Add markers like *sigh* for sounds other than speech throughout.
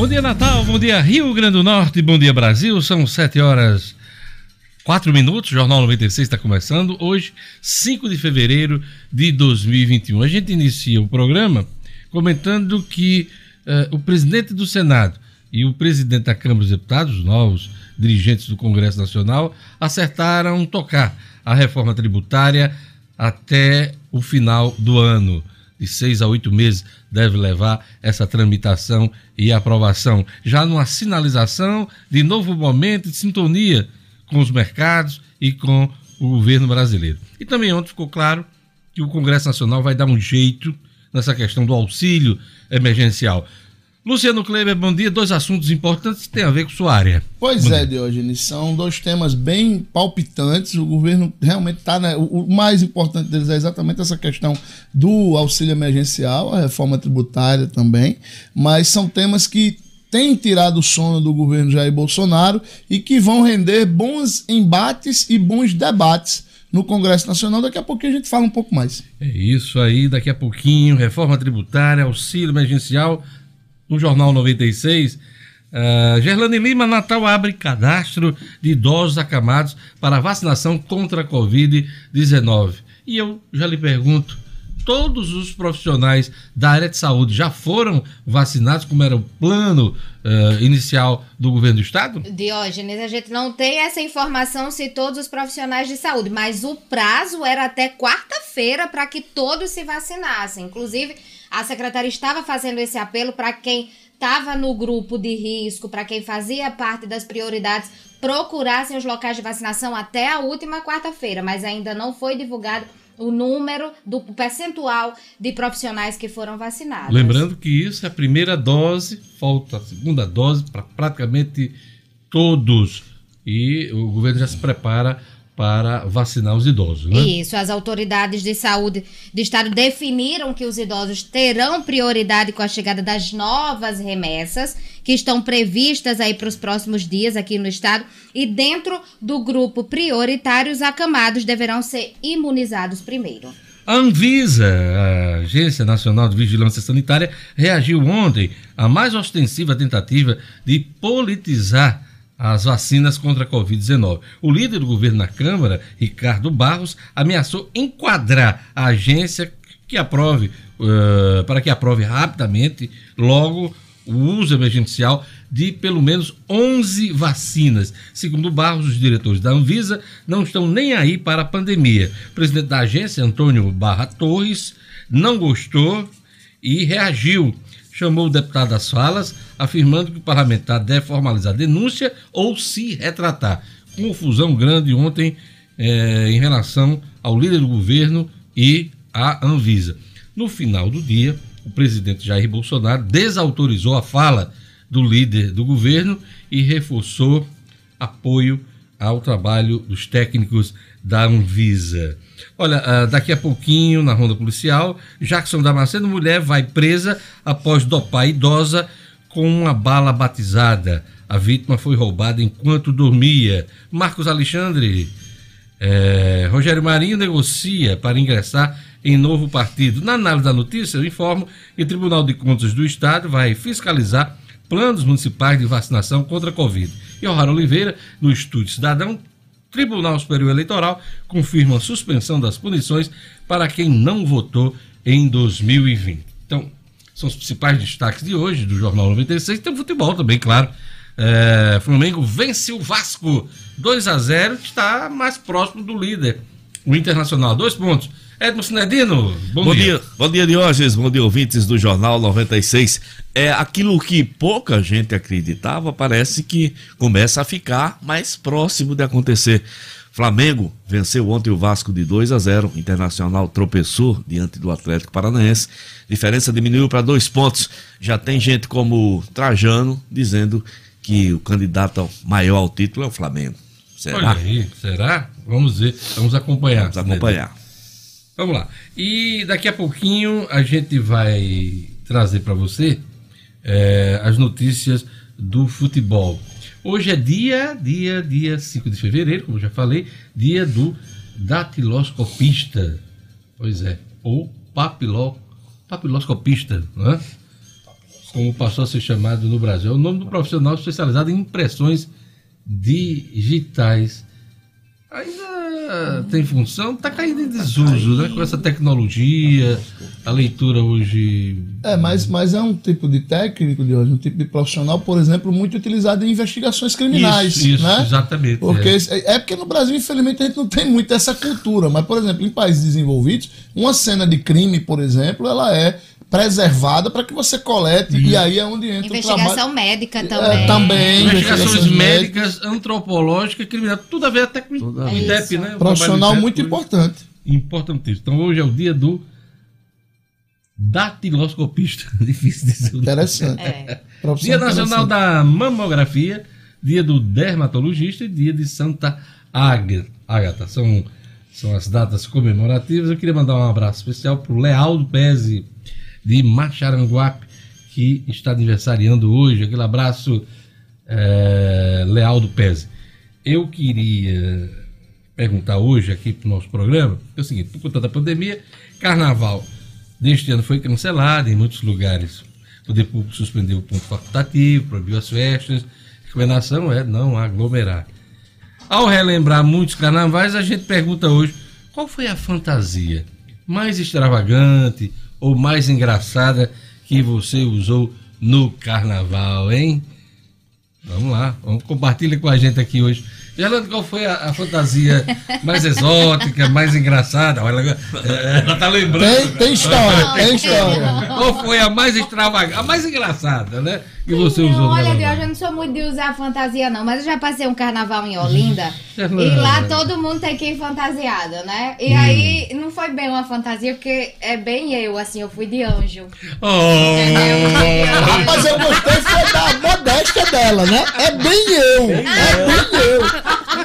Bom dia, Natal. Bom dia, Rio Grande do Norte. Bom dia, Brasil. São 7 horas 4 minutos. O Jornal 96 está começando. Hoje, 5 de fevereiro de 2021. A gente inicia o programa comentando que uh, o presidente do Senado e o presidente da Câmara dos Deputados, os novos dirigentes do Congresso Nacional, acertaram tocar a reforma tributária até o final do ano. De seis a oito meses deve levar essa tramitação e aprovação, já numa sinalização de novo momento de sintonia com os mercados e com o governo brasileiro. E também ontem ficou claro que o Congresso Nacional vai dar um jeito nessa questão do auxílio emergencial. Luciano Kleber, bom dia. Dois assuntos importantes que têm a ver com sua área. Pois bom é. Diogenes, são dois temas bem palpitantes. O governo realmente está. Né, o mais importante deles é exatamente essa questão do auxílio emergencial, a reforma tributária também. Mas são temas que têm tirado o sono do governo Jair Bolsonaro e que vão render bons embates e bons debates no Congresso Nacional. Daqui a pouquinho a gente fala um pouco mais. É isso aí, daqui a pouquinho, reforma tributária, auxílio emergencial no Jornal 96. Uh, Gerlane Lima, Natal abre cadastro de idosos acamados para vacinação contra a Covid-19. E eu já lhe pergunto, todos os profissionais da área de saúde já foram vacinados, como era o plano uh, inicial do governo do estado? Diógenes, a gente não tem essa informação se todos os profissionais de saúde, mas o prazo era até quarta-feira para que todos se vacinassem. Inclusive, a secretaria estava fazendo esse apelo para quem estava no grupo de risco, para quem fazia parte das prioridades, procurassem os locais de vacinação até a última quarta-feira, mas ainda não foi divulgado o número do percentual de profissionais que foram vacinados. Lembrando que isso é a primeira dose, falta a segunda dose para praticamente todos. E o governo já se prepara para vacinar os idosos. Né? Isso, as autoridades de saúde do estado definiram que os idosos terão prioridade com a chegada das novas remessas que estão previstas aí para os próximos dias aqui no estado e dentro do grupo prioritário os acamados deverão ser imunizados primeiro. A Anvisa, a Agência Nacional de Vigilância Sanitária, reagiu ontem à mais ostensiva tentativa de politizar as vacinas contra a Covid-19. O líder do governo na Câmara, Ricardo Barros, ameaçou enquadrar a agência que aprove, uh, para que aprove rapidamente, logo, o uso emergencial de pelo menos 11 vacinas. Segundo Barros, os diretores da Anvisa não estão nem aí para a pandemia. O presidente da agência, Antônio Barra Torres, não gostou e reagiu chamou o deputado às falas, afirmando que o parlamentar deve formalizar denúncia ou se retratar. Confusão grande ontem é, em relação ao líder do governo e à Anvisa. No final do dia, o presidente Jair Bolsonaro desautorizou a fala do líder do governo e reforçou apoio ao trabalho dos técnicos da Anvisa. Olha, ah, daqui a pouquinho, na ronda policial, Jackson Damasceno, mulher vai presa após dopar idosa com uma bala batizada. A vítima foi roubada enquanto dormia. Marcos Alexandre, é, Rogério Marinho negocia para ingressar em novo partido. Na análise da notícia, eu informo que o Tribunal de Contas do Estado vai fiscalizar planos municipais de vacinação contra a Covid. E O'Hara Oliveira, no Estúdio Cidadão, Tribunal Superior Eleitoral confirma a suspensão das punições para quem não votou em 2020. São os principais destaques de hoje do Jornal 96. Tem futebol também, claro. É, Flamengo vence o Vasco 2 a 0 que está mais próximo do líder, o Internacional. Dois pontos. Edmo Sinedino, bom, bom dia. dia. Bom dia, Diógenes. Bom dia, ouvintes do Jornal 96. É aquilo que pouca gente acreditava, parece que começa a ficar mais próximo de acontecer. Flamengo venceu ontem o Vasco de 2 a 0. Internacional tropeçou diante do Atlético Paranaense. Diferença diminuiu para dois pontos. Já tem gente como Trajano dizendo que o candidato maior ao título é o Flamengo. Será? Aí, será? Vamos ver, vamos acompanhar. Vamos acompanhar. Vamos lá. E daqui a pouquinho a gente vai trazer para você é, as notícias do futebol. Hoje é dia, dia, dia 5 de fevereiro, como já falei, dia do datiloscopista. Pois é, ou papiló, papiloscopista, não é? como passou a ser chamado no Brasil. É o nome do profissional especializado em impressões digitais. Ainda tem função, está caindo em desuso, né? Com essa tecnologia, a leitura hoje. É, mas, mas é um tipo de técnico de hoje, um tipo de profissional, por exemplo, muito utilizado em investigações criminais. Isso, isso, né? exatamente. Porque é. é porque no Brasil, infelizmente, a gente não tem muito essa cultura. Mas, por exemplo, em países desenvolvidos, uma cena de crime, por exemplo, ela é preservada para que você colete e aí é onde entra o Investigação trabalho. médica também. É, também. Investigações investigações médicas, antropológicas, criminais, tudo a ver até com Tudo o a ver. INDEP, né? O Profissional trabalho muito INDEP, importante. Importantíssimo. Então hoje é o dia do datiloscopista. *laughs* Difícil dizer. o. Interessante. É. Dia Nacional da Mamografia, dia do dermatologista e dia de Santa Ág- Ágata. São, são as datas comemorativas. Eu queria mandar um abraço especial para o Lealdo Pese de Macharanguape, que está aniversariando hoje. Aquele abraço, eh, Lealdo Pese. Eu queria perguntar hoje aqui para o nosso programa, é o seguinte, por conta da pandemia, carnaval deste ano foi cancelado em muitos lugares. O poder público suspendeu o ponto facultativo, proibiu as festas. A recomendação é não aglomerar. Ao relembrar muitos carnavais, a gente pergunta hoje qual foi a fantasia mais extravagante ou mais engraçada que você usou no carnaval, hein? Vamos lá, vamos compartilha com a gente aqui hoje. Gerlando, qual foi a, a fantasia mais exótica, mais engraçada? Ela, ela tá lembrando. Tem, tem história, tem história. Qual foi a mais extravagante, a mais engraçada, né? Que você não, usou olha, carnaval? Deus, eu não sou muito de usar fantasia, não. Mas eu já passei um carnaval em Olinda. Fernanda. *laughs* e lá todo mundo tem que ir fantasiado, né? E aí não foi bem uma fantasia, porque é bem eu, assim, eu fui de anjo. Oh! Entendeu? Rapaz, eu gostei foi da modéstia dela, né? É bem eu. É bem eu.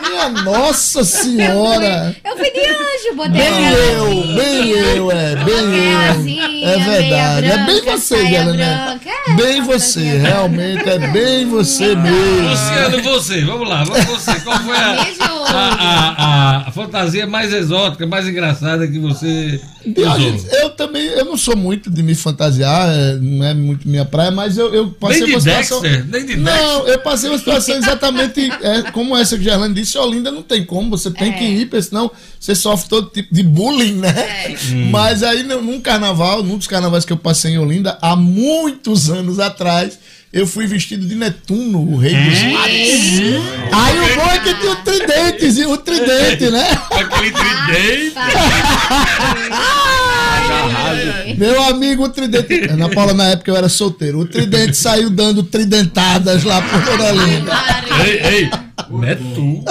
Minha nossa senhora. Eu Bem eu, bem eu, é, bem eu. É verdade. meia É bem branca, você, Helena. branca, é, Bem você, realmente é bem você mesmo. Luciano, você, vamos lá, vamos você. Qual foi a, a, a- a fantasia mais exótica, mais engraçada que você usou? eu também, eu não sou muito de me fantasiar, é, não é muito minha praia, mas eu, eu passei Nem de uma situação. Dexter, nem de Não, eu passei uma situação exatamente é, como essa que Gerlane disse, Olinda não tem como, você tem É. que ir, porque senão você sofre todo tipo de bullying, né? É. Mas aí num carnaval, num dos carnavais que eu passei em Olinda, há muitos anos atrás, eu fui vestido de Netuno, o rei dos mares. Aí o bom é que tinha o tridente, o tridente, né? Aquele tridente. Meu amigo, o tridente. Ana Paula, na época eu era solteiro. O tridente saiu dando tridentadas lá por Olinda. Ei, ei, Neto.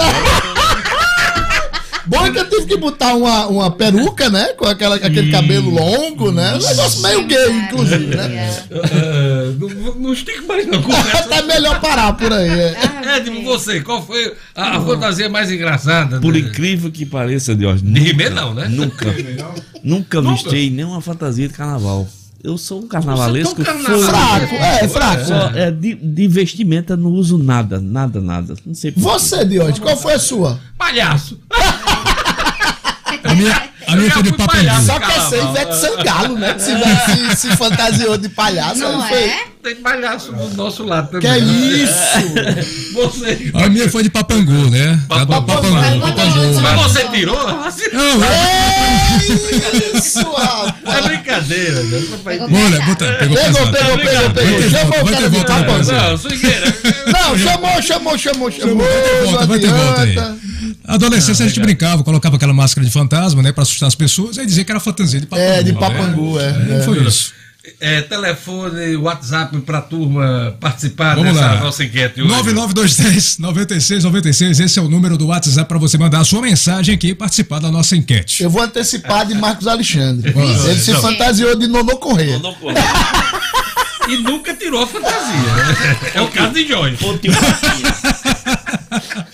Bom é que eu tive que botar uma, uma peruca, né? Com aquela, aquele cabelo longo, né? Um negócio meio gay, inclusive, né? Ah, não, não estica mais não. Conversa. *laughs* Tá melhor parar por aí. é. *laughs* Edmo, você, qual foi a, a fantasia mais engraçada? Por de- incrível que pareça, Dios, De Rimé não, né? Nunca. Nunca vesti nenhuma fantasia de carnaval. Eu sou um carnavalesco é carnaval- fã- Fraco, é, fraco. Só, é, de, de vestimenta eu não uso nada, nada, nada. Não sei. Você, Diógenes, qual foi a sua? Palhaço. *laughs* A minha, a minha foi de palhaço. Só que essa é Ivete Sangalo, né? Que se, se, se fantasiou de palhaço. Não foi- é? Tem palhaço do nosso lado também. Que é isso? *laughs* Você. A minha foi de papangu, né? Papangu. papangu, papangu. Mas você tirou? Não, É isso, rapaz. É brincadeira, né? Olha, botou, pegou Pegou, pegou, pegou, pegou. Vai ter Chamou o cara de papangu. Não, swingueira. Não, chamou, chamou, chamou, chamou. Vai ter volta, vai ter volta aí. Adolescência a gente brincava, colocava aquela máscara de fantasma, né, pra assustar as pessoas, aí dizia que era fantasia de papangu. É, de né? papangu, é. É, é. Foi isso. É, telefone, WhatsApp pra turma participar Vamos dessa lá. nossa enquete hoje. 9923 9696, esse é o número do WhatsApp para você mandar a sua mensagem aqui e participar da nossa enquete. Eu vou antecipar de Marcos Alexandre. Ele se Então. fantasiou de Nonô Corrêa. Não corre. *laughs* E nunca tirou a fantasia. né? É o caso de Jorge. *laughs*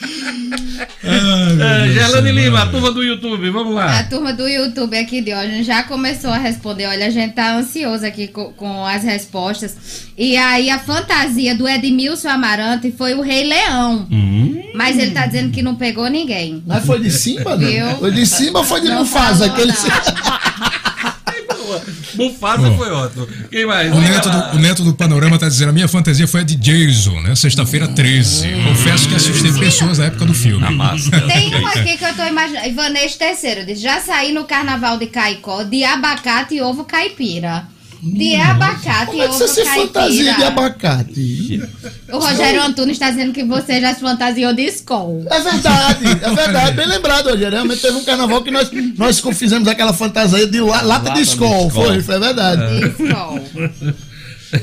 Ai, É, Gerlane Lima, a turma do YouTube, vamos A lá. turma do YouTube aqui de hoje já começou a responder. Olha, a gente tá ansioso aqui com, com as respostas. E aí a fantasia do Edmilson Amarante foi o Rei Leão. Hum. Mas ele tá dizendo que não pegou ninguém. Mas foi de Simba, não? Viu? Foi de Simba ou foi de Não Mufasa? Aquele... *laughs* nada. Mufasa Bom. foi ótimo. Quem mais? O neto, do, o neto do Panorama tá dizendo: a minha fantasia foi a de Jason, né? Sexta-feira 13. Confesso que assustei pessoas na época do filme. Máscara. Tem um aqui que eu tô imaginando. Ivanês terceiro diz: já saí no carnaval de Caicó de abacate e ovo caipira. De abacate Como e é que você ovo se fantasia de caipira. abacate? O Rogério Antunes está dizendo que você já se fantasiou de Skol. É verdade, é verdade. Bem lembrado, Rogério. Realmente teve um carnaval que nós, nós fizemos aquela fantasia de la- lata, de escol. Foi, foi verdade. De.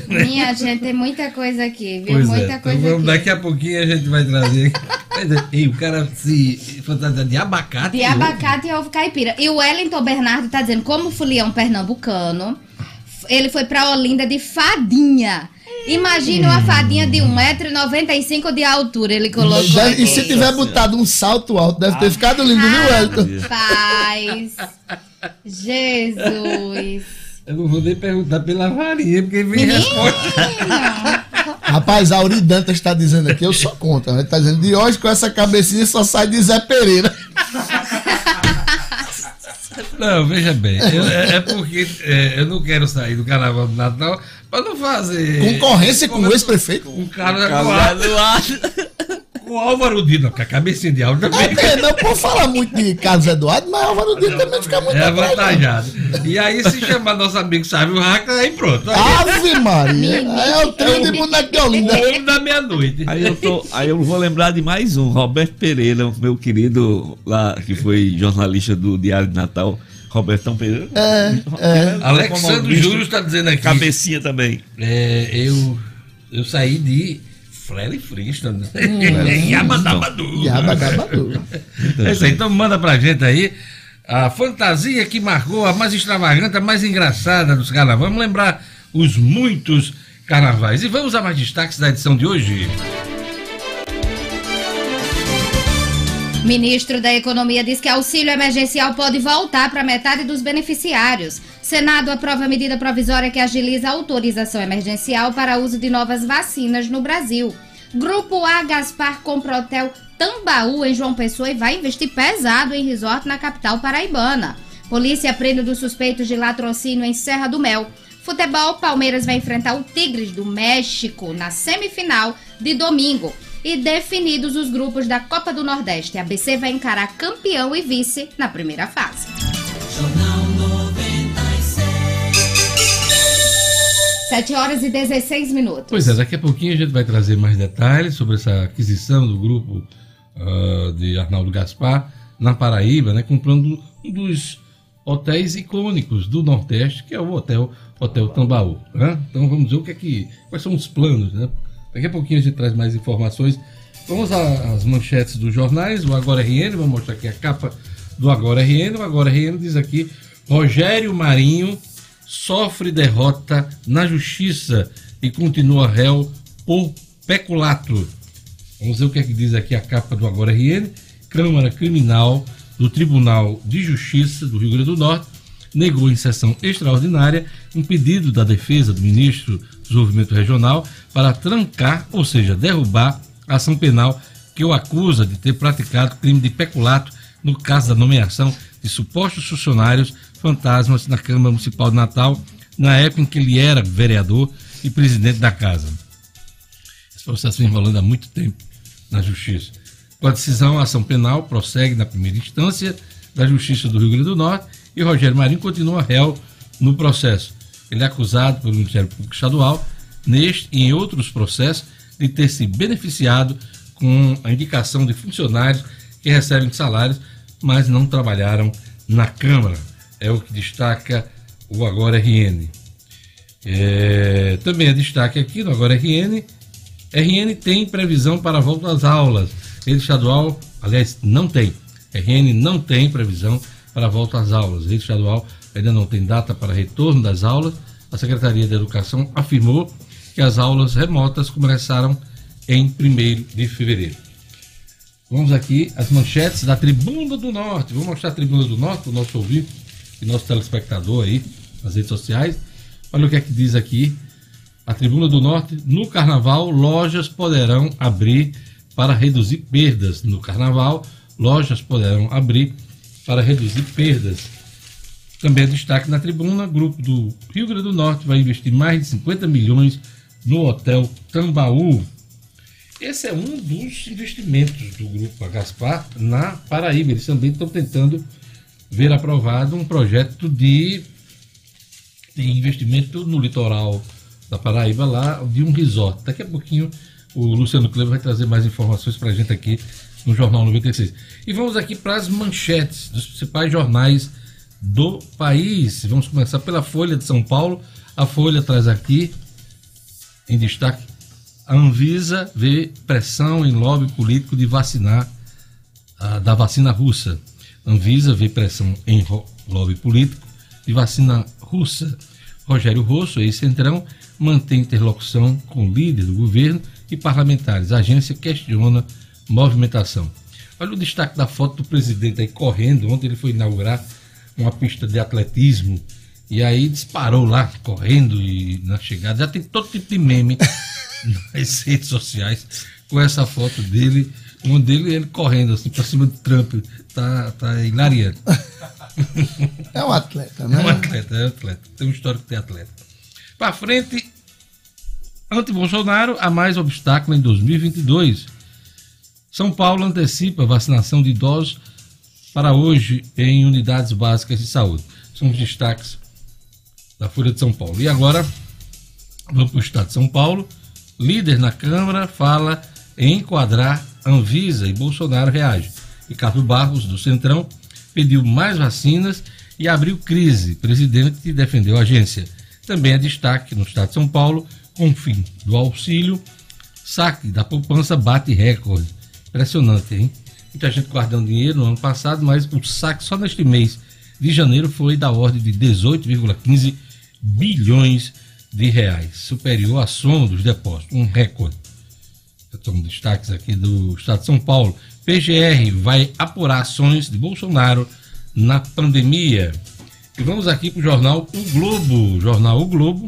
Minha gente, tem muita coisa aqui, viu? Pois muita é. Então coisa vamos, aqui. daqui a pouquinho a gente vai trazer. Ei, o cara se fantasia de abacate. De abacate e ovo caipira. E o Wellington Bernardo tá dizendo, como fulião pernambucano, ele foi pra Olinda de fadinha. Imagine uma fadinha de 1,95m de altura, ele colocou aqui. e se tiver botado um salto alto, deve ter ficado lindo, viu, Wellington? Rapaz, Jesus. Eu não vou nem perguntar pela varinha, porque vem resposta. Rapaz, a Auri Dantas está dizendo aqui, eu sou contra. Ele está dizendo, de hoje com essa cabecinha só sai de Zé Pereira. Não, veja bem. eu- é, é porque é, eu não quero sair do carnaval do Natal pra não fazer. Concorrência com o ex-prefeito. Um cara a- com o Álvaro Dino, com a cabecinha de Álvaro também. Até não pode falar muito de Carlos Eduardo, mas Álvaro Dino também fica muito É né? avantajado. E aí, se chamar nosso amigo Sávio Raca, aí pronto. Aí Ave Maria. É o trio de boneco de é Olinda. o homem da meia-noite. Aí eu, tô, aí eu vou lembrar de mais um, Roberto Pereira, meu querido lá, que foi jornalista do Diário de Natal. Robertão Pereira. É, é. Alexandre Júlio está dizendo aqui. Cabecinha também. É, eu, eu saí de Freddy Flintstone. Yabadabadu. Yabagabadu. É isso aí, então manda pra gente aí a fantasia que marcou a mais extravagante, a mais engraçada dos carnavais. Vamos lembrar os muitos carnavais. E vamos a mais destaques da edição de hoje. Ministro da Economia diz que auxílio emergencial pode voltar para metade dos beneficiários. Senado aprova medida provisória que agiliza a autorização emergencial para uso de novas vacinas no Brasil. Grupo A Gaspar compra hotel Tambaú em João Pessoa e vai investir pesado em resort na capital paraibana. Polícia prende dos suspeitos de latrocínio em Serra do Mel. Futebol, Palmeiras vai enfrentar o Tigres do México na semifinal de domingo. E definidos os grupos da Copa do Nordeste, a BC vai encarar campeão e vice na primeira fase. Sete horas e 16 minutos. Pois é, daqui a pouquinho a gente vai trazer mais detalhes sobre essa aquisição do grupo ah, de Arnaldo Gaspar na Paraíba, né, comprando um dos hotéis icônicos do Nordeste, que é o Hotel Hotel Tambaú. né? Então vamos ver o que é que, quais são os planos. Né? Daqui a pouquinho a gente traz mais informações. Vamos às manchetes dos jornais, o Agora RN, vamos mostrar aqui a capa do Agora RN. O Agora RN diz aqui, Rogério Marinho sofre derrota na justiça e continua réu por peculato. Vamos ver o que é que diz aqui a capa do Agora RN. Câmara Criminal do Tribunal de Justiça do Rio Grande do Norte negou em sessão extraordinária um pedido da defesa do ministro do Desenvolvimento Regional para trancar, ou seja, derrubar a ação penal que o acusa de ter praticado crime de peculato no caso da nomeação de supostos funcionários fantasmas na Câmara Municipal de Natal, na época em que ele era vereador e presidente da casa. Esse processo vem rolando há muito tempo na Justiça. Com a decisão, a ação penal prossegue na primeira instância da Justiça do Rio Grande do Norte e Rogério Marinho continua réu no processo. Ele é acusado pelo Ministério Público Estadual, neste e em outros processos, de ter se beneficiado com a indicação de funcionários que recebem salários, mas não trabalharam na Câmara. É o que destaca o Agora RN. É, também é destaque aqui no Agora RN. RN tem previsão para a volta às aulas. Rede estadual, aliás, não tem. RN não tem previsão para a volta às aulas. Rede estadual ainda não tem data para retorno das aulas. A Secretaria de Educação afirmou que as aulas remotas começaram em 1 de fevereiro. Vamos aqui as manchetes da Tribuna do Norte. Vou mostrar a Tribuna do Norte para o nosso ouvinte e nosso telespectador aí nas redes sociais. Olha o que é que diz aqui. A Tribuna do Norte, no carnaval, lojas poderão abrir para reduzir perdas. No carnaval, lojas poderão abrir para reduzir perdas. Também é destaque na tribuna, grupo do Rio Grande do Norte vai investir mais de 50 milhões no Hotel Tambaú. Esse é um dos investimentos do grupo Agaspar na Paraíba. Eles também estão tentando ver aprovado um projeto de, de investimento no litoral da Paraíba, lá de um resort. Daqui a pouquinho o Luciano Kleber vai trazer mais informações para a gente aqui no Jornal 96. E vamos aqui para as manchetes dos principais jornais do país. Vamos começar pela Folha de São Paulo. A Folha traz aqui, em destaque, a Anvisa vê pressão em lobby político de vacinar uh, da vacina russa. Anvisa vê pressão em lobby político de vacina russa. Rogério Rosso, ex-centrão, mantém interlocução com líder do governo e parlamentares. A agência questiona movimentação. Olha o destaque da foto do presidente aí correndo. Ontem ele foi inaugurar uma pista de atletismo e aí disparou lá, correndo e na chegada. Já tem todo tipo de meme *laughs* *laughs* nas redes sociais com essa foto dele, um dele ele correndo assim para cima do Trump. Tá, tá hilariante. *laughs* É um atleta, né? É um atleta, é um atleta. Tem um histórico de atleta. Para frente, anti-Bolsonaro, há mais obstáculo em 2022. São Paulo antecipa vacinação de idosos para hoje em unidades básicas de saúde. São os destaques da Folha de São Paulo. E agora, vamos para o Estado de São Paulo. Líder na Câmara fala em enquadrar Anvisa e Bolsonaro reage. Ricardo Barros, do Centrão, pediu mais vacinas e abriu crise. Presidente defendeu a agência. Também é destaque no Estado de São Paulo, com o fim do auxílio, saque da poupança bate recorde. Impressionante, hein? muita gente guardando dinheiro no ano passado, mas o saque só neste mês de janeiro foi da ordem de 18,15 bilhões de reais, superior à soma dos depósitos, um recorde. Estamos destaques aqui do Estado de São Paulo. PGR vai apurar ações de Bolsonaro na pandemia. E vamos aqui para o jornal O Globo. Jornal O Globo,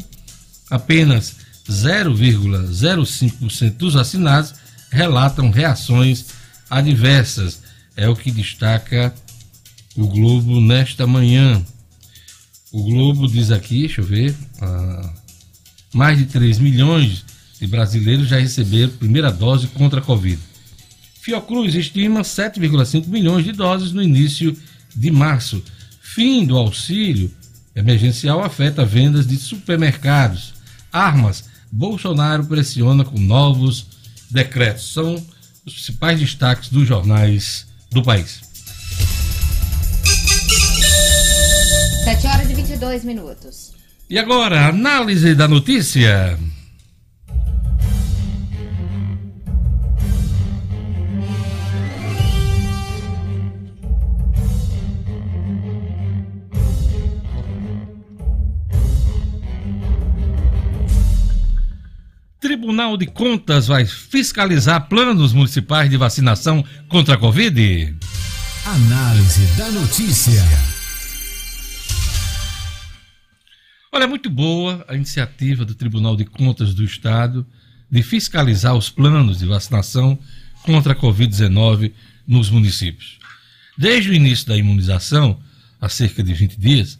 apenas 0,05% dos assinados relatam reações adversas. É o que destaca o Globo nesta manhã. O Globo diz aqui, deixa eu ver, ah, mais de 3 milhões de brasileiros já receberam primeira dose contra a Covid. Fiocruz estima 7,5 milhões de doses no início de março. Fim do auxílio emergencial afeta vendas de supermercados. Armas, Bolsonaro pressiona com novos decretos. São os principais destaques dos jornais do país. 7 horas e 22 minutos. E agora, análise da notícia. Tribunal de Contas vai fiscalizar planos municipais de vacinação contra a Covid? Análise da notícia. Olha, é muito boa a iniciativa do Tribunal de Contas do Estado de fiscalizar os planos de vacinação contra a Covid-19 nos municípios. Desde o início da imunização, há cerca de 20 dias,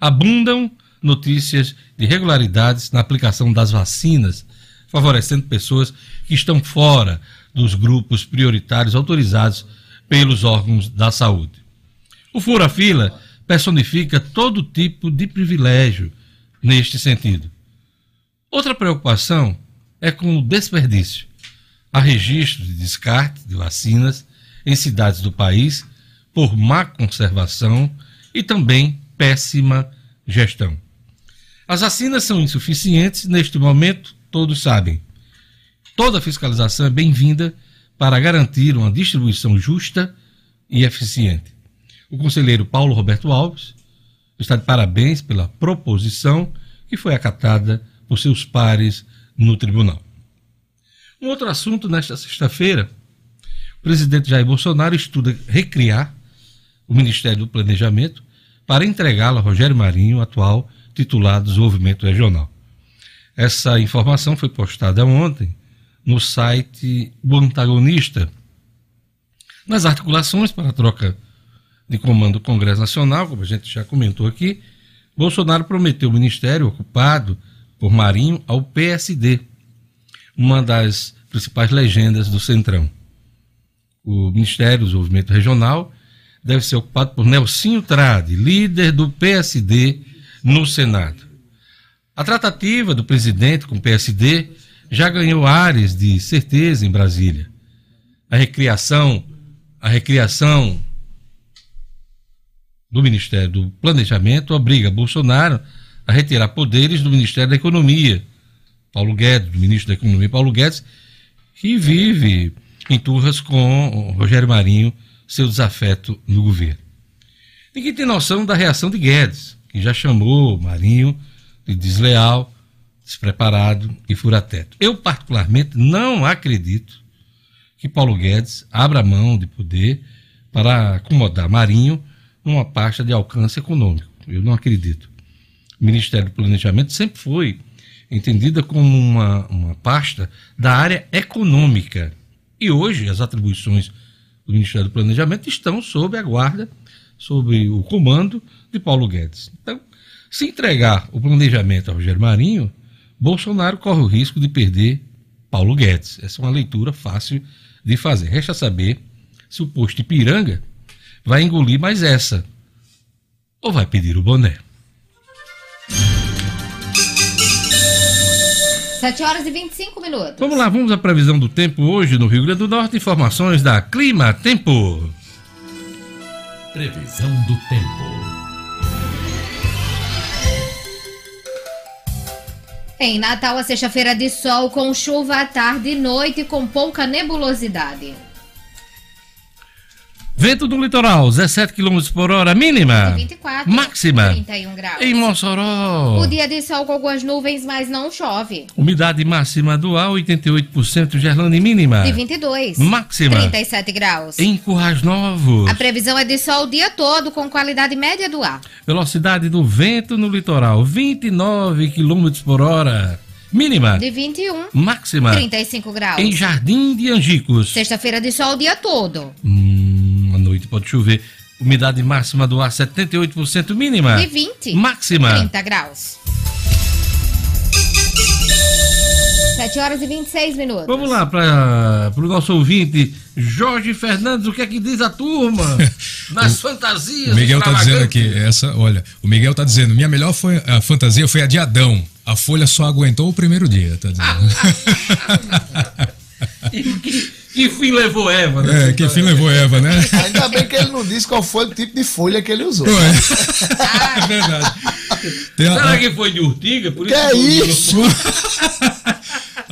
abundam notícias de irregularidades na aplicação das vacinas favorecendo pessoas que estão fora dos grupos prioritários autorizados pelos órgãos da saúde. O fura-fila personifica todo tipo de privilégio neste sentido. Outra preocupação é com o desperdício. Há registros de descarte de vacinas em cidades do país por má conservação e também péssima gestão. As vacinas são insuficientes neste momento todos sabem. Toda fiscalização é bem-vinda para garantir uma distribuição justa e eficiente. O conselheiro Paulo Roberto Alves está de parabéns pela proposição que foi acatada por seus pares no tribunal. Um outro assunto nesta sexta-feira, o presidente Jair Bolsonaro estuda recriar o Ministério do Planejamento para entregá-lo a Rogério Marinho, atual titular do Desenvolvimento Regional. Essa informação foi postada ontem no site do antagonista. Nas articulações para a troca de comando do Congresso Nacional, como a gente já comentou aqui, Bolsonaro prometeu o ministério ocupado por Marinho ao PSD, uma das principais legendas do Centrão. O Ministério do Desenvolvimento Regional deve ser ocupado por Nelsinho Trade, líder do PSD no Senado. A tratativa do presidente com o PSD já ganhou áreas de certeza em Brasília. A recriação, a recriação do Ministério do Planejamento obriga Bolsonaro a retirar poderes do Ministério da Economia. Paulo Guedes, do ministro da Economia Paulo Guedes, que vive em turras com Rogério Marinho, seu desafeto no governo. Ninguém tem noção da reação de Guedes, que já chamou Marinho de desleal, despreparado e furateto. Eu, particularmente, não acredito que Paulo Guedes abra mão de poder para acomodar Marinho numa pasta de alcance econômico. Eu não acredito. O Ministério do Planejamento sempre foi entendida como uma, uma pasta da área econômica. E hoje as atribuições do Ministério do Planejamento estão sob a guarda, sob o comando de Paulo Guedes. Então, se entregar o planejamento a Rogério Marinho, Bolsonaro corre o risco de perder Paulo Guedes. Essa é uma leitura fácil de fazer. Resta saber se o posto de Piranga vai engolir mais essa ou vai pedir o boné. 7 horas e 25 minutos. Vamos lá, vamos à previsão do tempo hoje no Rio Grande do Norte. Informações da Clima Tempo. Previsão do tempo. Em Natal, a sexta-feira de sol com chuva à tarde e noite com pouca nebulosidade. Vento do litoral, 17 km por hora, mínima. De 24. Máxima. 31 graus. Em Mossoró. O dia de sol com algumas nuvens, mas não chove. Umidade máxima do ar, 88%, Gerlane mínima. De 22. Máxima. 37 graus. Em Currais Novos. A previsão é de sol o dia todo com qualidade média do ar. Velocidade do vento no litoral, 29 km por hora. Mínima. De 21. Máxima. 35 graus. Em Jardim de Angicos. Sexta-feira de sol o dia todo. Hum, noite pode chover. Umidade máxima do ar, 78%. Mínima. De 20. Máxima. 30 graus. 7 horas e 26 minutos. Vamos lá para o nosso ouvinte, Jorge Fernandes, o que é que diz a turma? *laughs* Nas fantasias. O Miguel tá dizendo aqui, essa, olha, o Miguel tá dizendo, minha melhor foi, a fantasia foi a de Adão. A folha só aguentou o primeiro dia, tá dizendo. *laughs* E que, que fim levou Eva? né? é, que fim levou Eva, né? Ainda bem que ele não disse qual foi o tipo de folha que ele usou. Não é? é verdade. Tem Será a- que foi de urtiga? Por Que isso é que o- isso?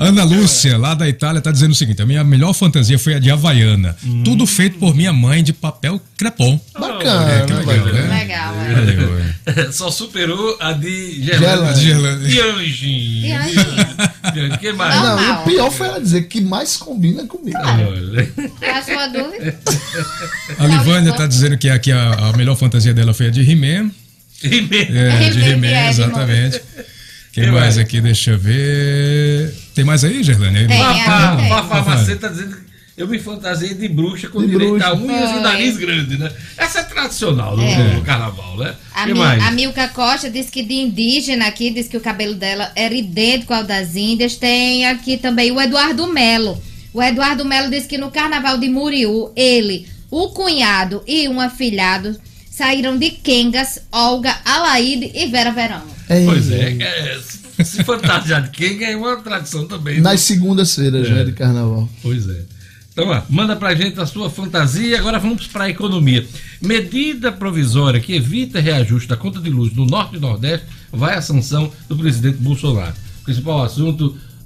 Ana Lúcia, lá da Itália, tá dizendo o seguinte: a minha melhor fantasia foi a de Havaiana. Tudo feito por minha mãe de papel crepom. Bacana, É, que legal, né? Legal, é. Valeu, é. *laughs* Só superou a de Gerlane. Gerlane. De Gerlane. E Anjinho. E Anjinho? O que mais? Não. Não, o pior foi ela dizer que mais combina comigo. Olha. Qual a sua dúvida? A Livânia tá dizendo que aqui a, a melhor fantasia dela foi a de He-Man. Mesmo. É, de He-Man, He-Man, é, de exatamente. Quem Que mais mais? aqui? Deixa eu ver. Tem mais aí, Gerlane? Tem. Fafá. Fafá Maceta tá dizendo que eu me fantasiei de bruxa com De direito bruxa. a unhas Foi. e nariz grande, né? Essa é tradicional do, É. do carnaval, né? A, mais? a Milka Costa disse que de indígena aqui, diz que o cabelo dela era idêntico ao das índias. Tem aqui também o Eduardo Melo. O Eduardo Melo disse que no carnaval de Muriú, ele, o cunhado e um afilhado saíram de Kengas, Olga, Alaide e Vera Verão. Pois é, é, se- fantasiar de quem é uma tradição também. né? Nas segundas-feiras, É. né, de carnaval. Pois é. Então, ó, manda pra gente a sua fantasia. Agora vamos para a economia. Medida provisória que evita reajuste da conta de luz no Norte e Nordeste vai à sanção do presidente Bolsonaro. Principal assunto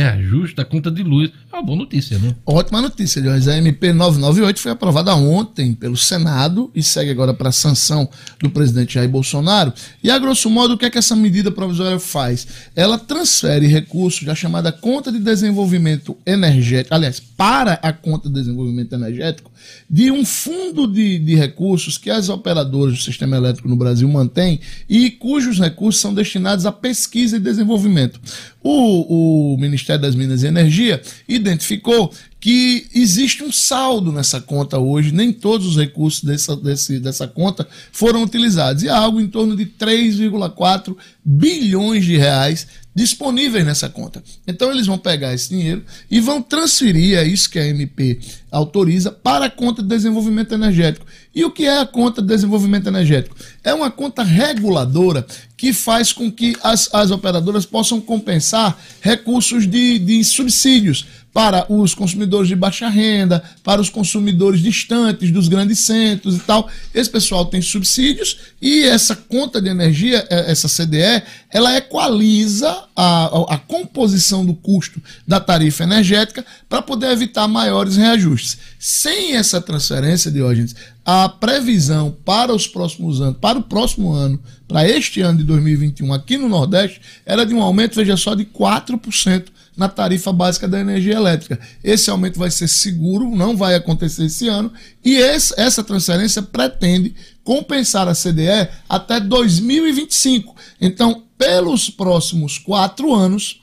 reajuste da conta de luz É uma boa notícia, né? Ótima notícia, Jorge. A MP 998 foi aprovada ontem pelo Senado e segue agora para a sanção do presidente Jair Bolsonaro. E, a grosso modo, o que é que essa medida provisória faz? Ela transfere recursos da chamada Conta de Desenvolvimento Energético, aliás, para a Conta de Desenvolvimento Energético, de um fundo de, de recursos que as operadoras do sistema elétrico no Brasil mantêm e cujos recursos são destinados a pesquisa e desenvolvimento. O, o Ministério das Minas e Energia identificou que existe um saldo nessa conta hoje, nem todos os recursos dessa, desse, dessa conta foram utilizados, e há algo em torno de 3,4 bilhões de reais disponíveis nessa conta. Então eles vão pegar esse dinheiro e vão transferir, é isso que a MP autoriza, para a conta de desenvolvimento energético. E o que é a conta de desenvolvimento energético? É uma conta reguladora que faz com que as, as operadoras possam compensar recursos de, de subsídios para os consumidores de baixa renda, para os consumidores distantes dos grandes centros e tal. Esse pessoal tem subsídios e essa conta de energia, é, essa CDE, ela equaliza a, a composição do custo da tarifa energética para poder evitar maiores reajustes. Sem essa transferência, Diógenes, a previsão para os próximos anos, para o próximo ano, para este ano de 2021 aqui no Nordeste, era de um aumento, veja só, de 4% na tarifa básica da energia elétrica. Esse aumento vai ser seguro, não vai acontecer esse ano, e esse, essa transferência pretende compensar a CDE até 2025. Então, pelos próximos quatro anos,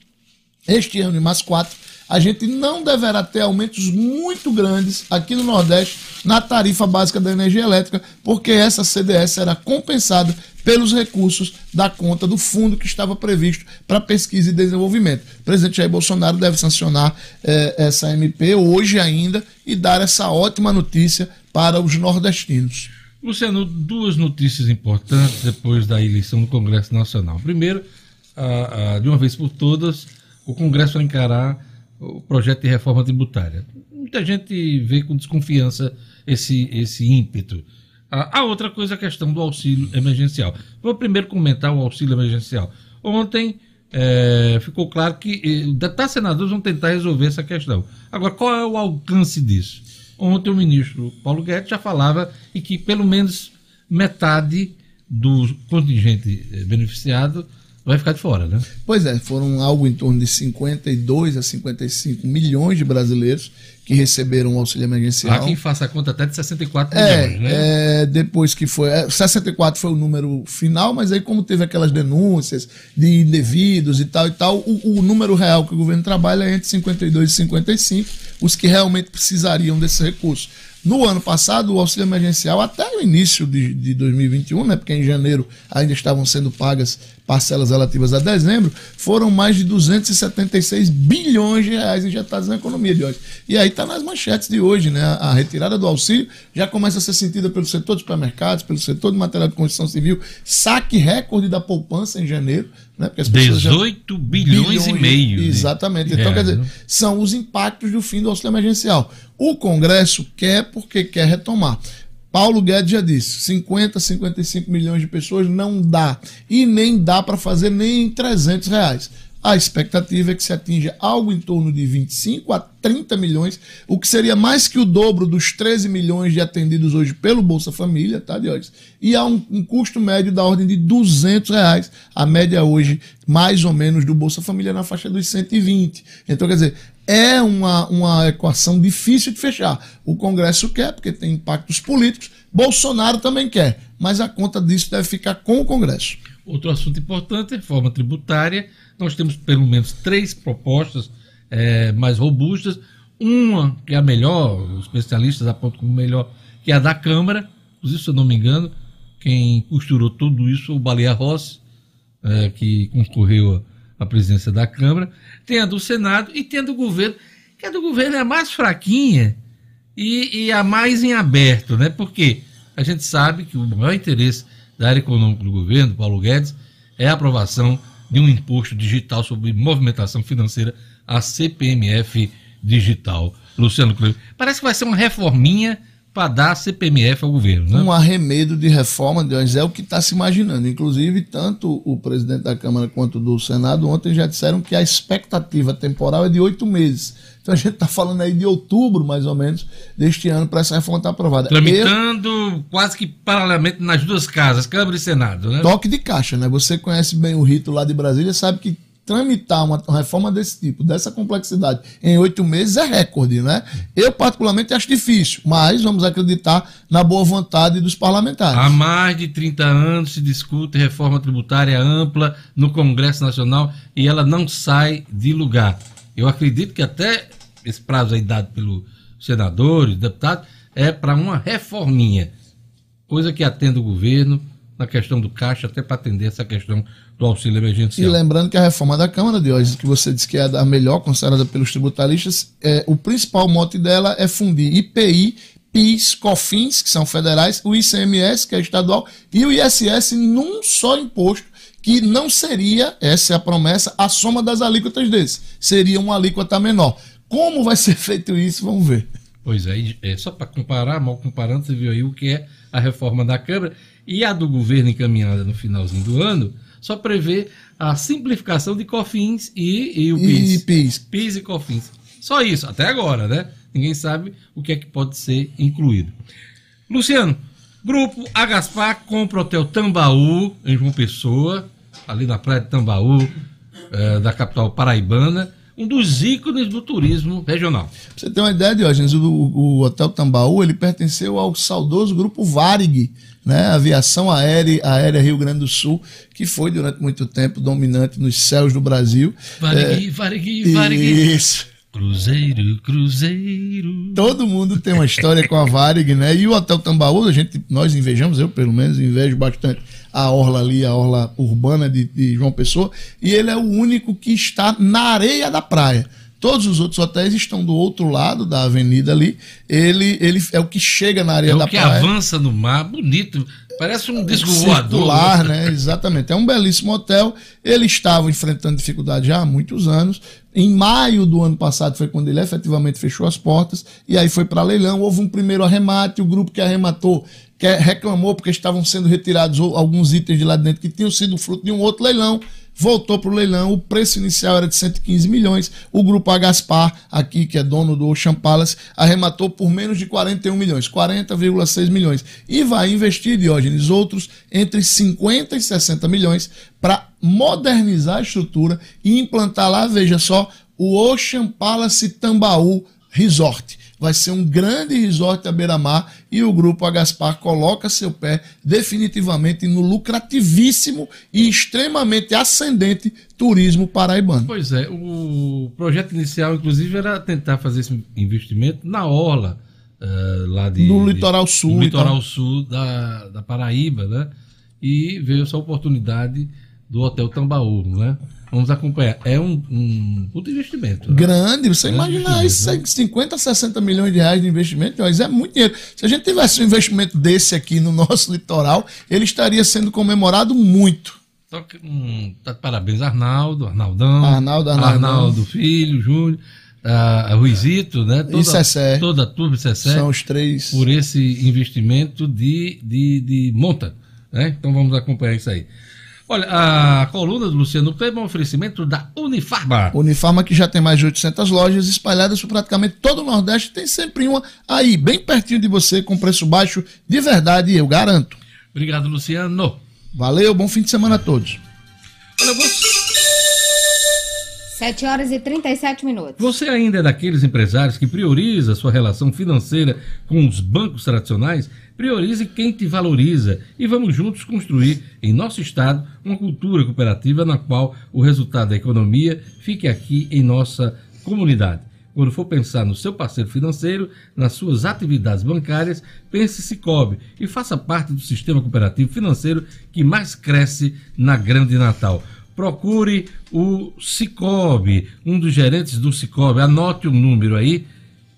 este ano e mais quatro, a gente não deverá ter aumentos muito grandes aqui no Nordeste na tarifa básica da energia elétrica, porque essa CDS será compensada pelos recursos da conta do fundo que estava previsto para pesquisa e desenvolvimento. O presidente Jair Bolsonaro deve sancionar eh, essa MP hoje ainda e dar essa ótima notícia para os nordestinos. Luciano, duas notícias importantes depois da eleição do Congresso Nacional. Primeiro, de uma vez por todas, o Congresso vai encarar o projeto de reforma tributária. Muita gente vê com desconfiança esse, esse ímpeto. A, a outra coisa é a questão do auxílio emergencial. Vou primeiro comentar o auxílio emergencial. Ontem é, ficou claro que eh, deputados senadores vão tentar resolver essa questão. Agora, qual é o alcance disso? Ontem o ministro Paulo Guedes já falava e que pelo menos metade do contingente eh, beneficiado vai ficar de fora, né? Pois é, foram algo em torno de 52 a 55 milhões de brasileiros que receberam o auxílio emergencial. Há quem faça a conta até de 64 é, milhões, né? É, depois que foi. É, 64 foi o número final, mas aí, como teve aquelas denúncias de indevidos e tal e tal, o, o número real que o governo trabalha é entre 52 e 55, os que realmente precisariam desse recurso. No ano passado, o auxílio emergencial, até o início de, de 2021, né, porque em janeiro ainda estavam sendo pagas parcelas relativas a dezembro, foram mais de 276 bilhões de reais injetados na economia de hoje. E aí está nas manchetes de hoje, né? A retirada do auxílio já começa a ser sentida pelo setor de supermercados, pelo setor de material de construção civil, saque recorde da poupança em janeiro. Né? Porque as 18 já... bilhões, bilhões, e meio. Exatamente. Então, quer dizer, são os impactos do fim do auxílio emergencial. O Congresso quer porque quer retomar. Paulo Guedes já disse: 50, 55 milhões de pessoas não dá. E nem dá para fazer nem 300 reais. A expectativa é que se atinja algo em torno de 25 a 30 milhões, o que seria mais que o dobro dos 13 milhões de atendidos hoje pelo Bolsa Família, tá, Diógenes? E há um, um, custo médio da ordem de 200 reais. A média hoje, mais ou menos, do Bolsa Família na faixa dos 120. Então, quer dizer, é uma, uma equação difícil de fechar. O Congresso quer, porque tem impactos políticos, Bolsonaro também quer, mas a conta disso deve ficar com o Congresso. Outro assunto importante, reforma tributária. Nós temos pelo menos três propostas é, mais robustas. Uma que é a melhor, os especialistas apontam como melhor, que é a da Câmara. Inclusive, se eu não me engano, quem costurou tudo isso foi o Baleia Rossi, é, que concorreu à presidência da Câmara. Tem a do Senado e tem a do governo, que a do governo é a mais fraquinha e, e a mais em aberto, né? Porque a gente sabe que o maior interesse da área econômica do governo, Paulo Guedes, é a aprovação de um imposto digital sobre movimentação financeira, a CPMF digital. Luciano Cleber, parece que vai ser uma reforminha para dar CPMF ao governo. Né? Um arremedo de reforma, Deus, é o que está se imaginando. Inclusive, tanto o presidente da Câmara quanto do Senado ontem já disseram que a expectativa temporal é de oito meses. Então a gente está falando aí de outubro, mais ou menos, deste ano, para essa reforma estar tá aprovada. Tramitando Eu... quase que paralelamente nas duas casas, Câmara e Senado, né? Toque de caixa, né? Você conhece bem o rito lá de Brasília, sabe que tramitar uma reforma desse tipo, dessa complexidade, em oito meses é recorde, né? Eu, particularmente, acho difícil, mas vamos acreditar na boa vontade dos parlamentares. Há mais de 30 anos se discute reforma tributária ampla no Congresso Nacional e ela não sai de lugar. Eu acredito que até esse prazo aí dado pelos senadores, deputados, é para uma reforminha, coisa que atenda o governo na questão do caixa, até para atender essa questão do auxílio emergencial. E lembrando que a reforma da Câmara de hoje, que você disse que é a melhor considerada pelos tributaristas, é, o principal mote dela é fundir IPI, PIS, COFINS, que são federais, o ICMS, que é estadual, e o ISS num só imposto, que não seria, essa é a promessa, a soma das alíquotas desse. Seria uma alíquota menor. Como vai ser feito isso? Vamos ver. Pois é, é só para comparar, mal comparando, você viu aí o que é a reforma da Câmara e a do governo encaminhada no finalzinho do ano só prevê a simplificação de COFINS e, e o PIS. E PIS. PIS e COFINS. Só isso, até agora, né? Ninguém sabe o que é que pode ser incluído. Luciano, grupo Agaspar compra o hotel Tambaú, em João Pessoa, ali na praia de Tambaú, é, da capital paraibana, um dos ícones do turismo regional. Pra você ter uma ideia, Diógenes, o, o Hotel Tambaú ele pertenceu ao saudoso grupo Varig, né? Aviação Aérea, Aérea Rio Grande do Sul, que foi durante muito tempo dominante nos céus do Brasil. Varig, é, Varig, Varig. Isso. Cruzeiro, Cruzeiro. Todo mundo tem uma história com a Varig, né? E o Hotel Tambaú, a gente, nós invejamos, eu pelo menos invejo bastante a orla ali, a orla urbana de, de João Pessoa, e ele é o único que está na areia da praia. Todos os outros hotéis estão do outro lado da avenida ali. Ele, ele é o que chega na areia é da praia. É o que avança no mar, bonito. Parece um disco voador. né? Exatamente. É um belíssimo hotel. Ele estava enfrentando dificuldade já há muitos anos. Em maio do ano passado foi quando ele efetivamente fechou as portas. E aí foi para leilão. Houve um primeiro arremate. O grupo que arrematou que reclamou porque estavam sendo retirados alguns itens de lá dentro que tinham sido fruto de um outro leilão voltou para o leilão. O preço inicial era de 115 milhões. O grupo Agaspar, aqui, que é dono do Ocean Palace, arrematou por menos de 41 milhões, 40,6 milhões. E vai investir, Diógenes, outros entre 50 e 60 milhões para modernizar a estrutura e implantar lá, veja só, o Ocean Palace Tambaú Resort vai ser um grande resort à beira-mar e o grupo Agaspar coloca seu pé definitivamente no lucrativíssimo e extremamente ascendente turismo paraibano. Pois é, o projeto inicial, inclusive, era tentar fazer esse investimento na orla. Uh, lá de, no litoral sul. No litoral sul da, da Paraíba, né? E veio essa oportunidade do Hotel Tambaú, né? Vamos acompanhar. É um, um puto investimento. Né? Grande, você imagina isso, né? 50, 60 milhões de reais de investimento, mas é muito dinheiro. Se a gente tivesse um investimento desse aqui no nosso litoral, ele estaria sendo comemorado muito. Então, hum, tá, parabéns, Arnaldo, Arnaldão, Arnaldo, Arnaldo, Arnaldo Filho, Júlio, a, a Ruizito, né? Toda, e Cessé. Toda a turma Cessé. São os três. Por esse investimento de, de, de monta. Né? Então vamos acompanhar isso aí. Olha, a coluna do Luciano Kleber é um oferecimento da Unifarma. Unifarma que já tem mais de 800 lojas espalhadas por praticamente todo o Nordeste. Tem sempre uma aí, bem pertinho de você, com preço baixo de verdade, eu garanto. Obrigado, Luciano. Valeu, bom fim de semana a todos. Olha, você... 7 horas e 37 minutos. Você ainda é daqueles empresários que prioriza sua relação financeira com os bancos tradicionais? Priorize quem te valoriza e vamos juntos construir em nosso estado uma cultura cooperativa na qual o resultado da economia fique aqui em nossa comunidade. Quando for pensar no seu parceiro financeiro, nas suas atividades bancárias, pense Cicobi e faça parte do sistema cooperativo financeiro que mais cresce na Grande Natal. Procure o Cicobi, um dos gerentes do Cicobi, anote o número aí,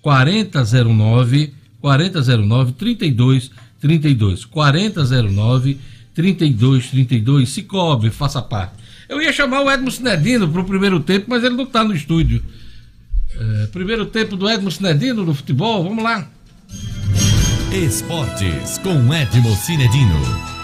4009 4009 3232. 4009 3232. Se cobre, faça parte. Eu ia chamar o Edmo Sinedino para o primeiro tempo, mas ele não está no estúdio. É, primeiro tempo do Edmo Sinedino no futebol, vamos lá. Esportes com Edmo Cinedino.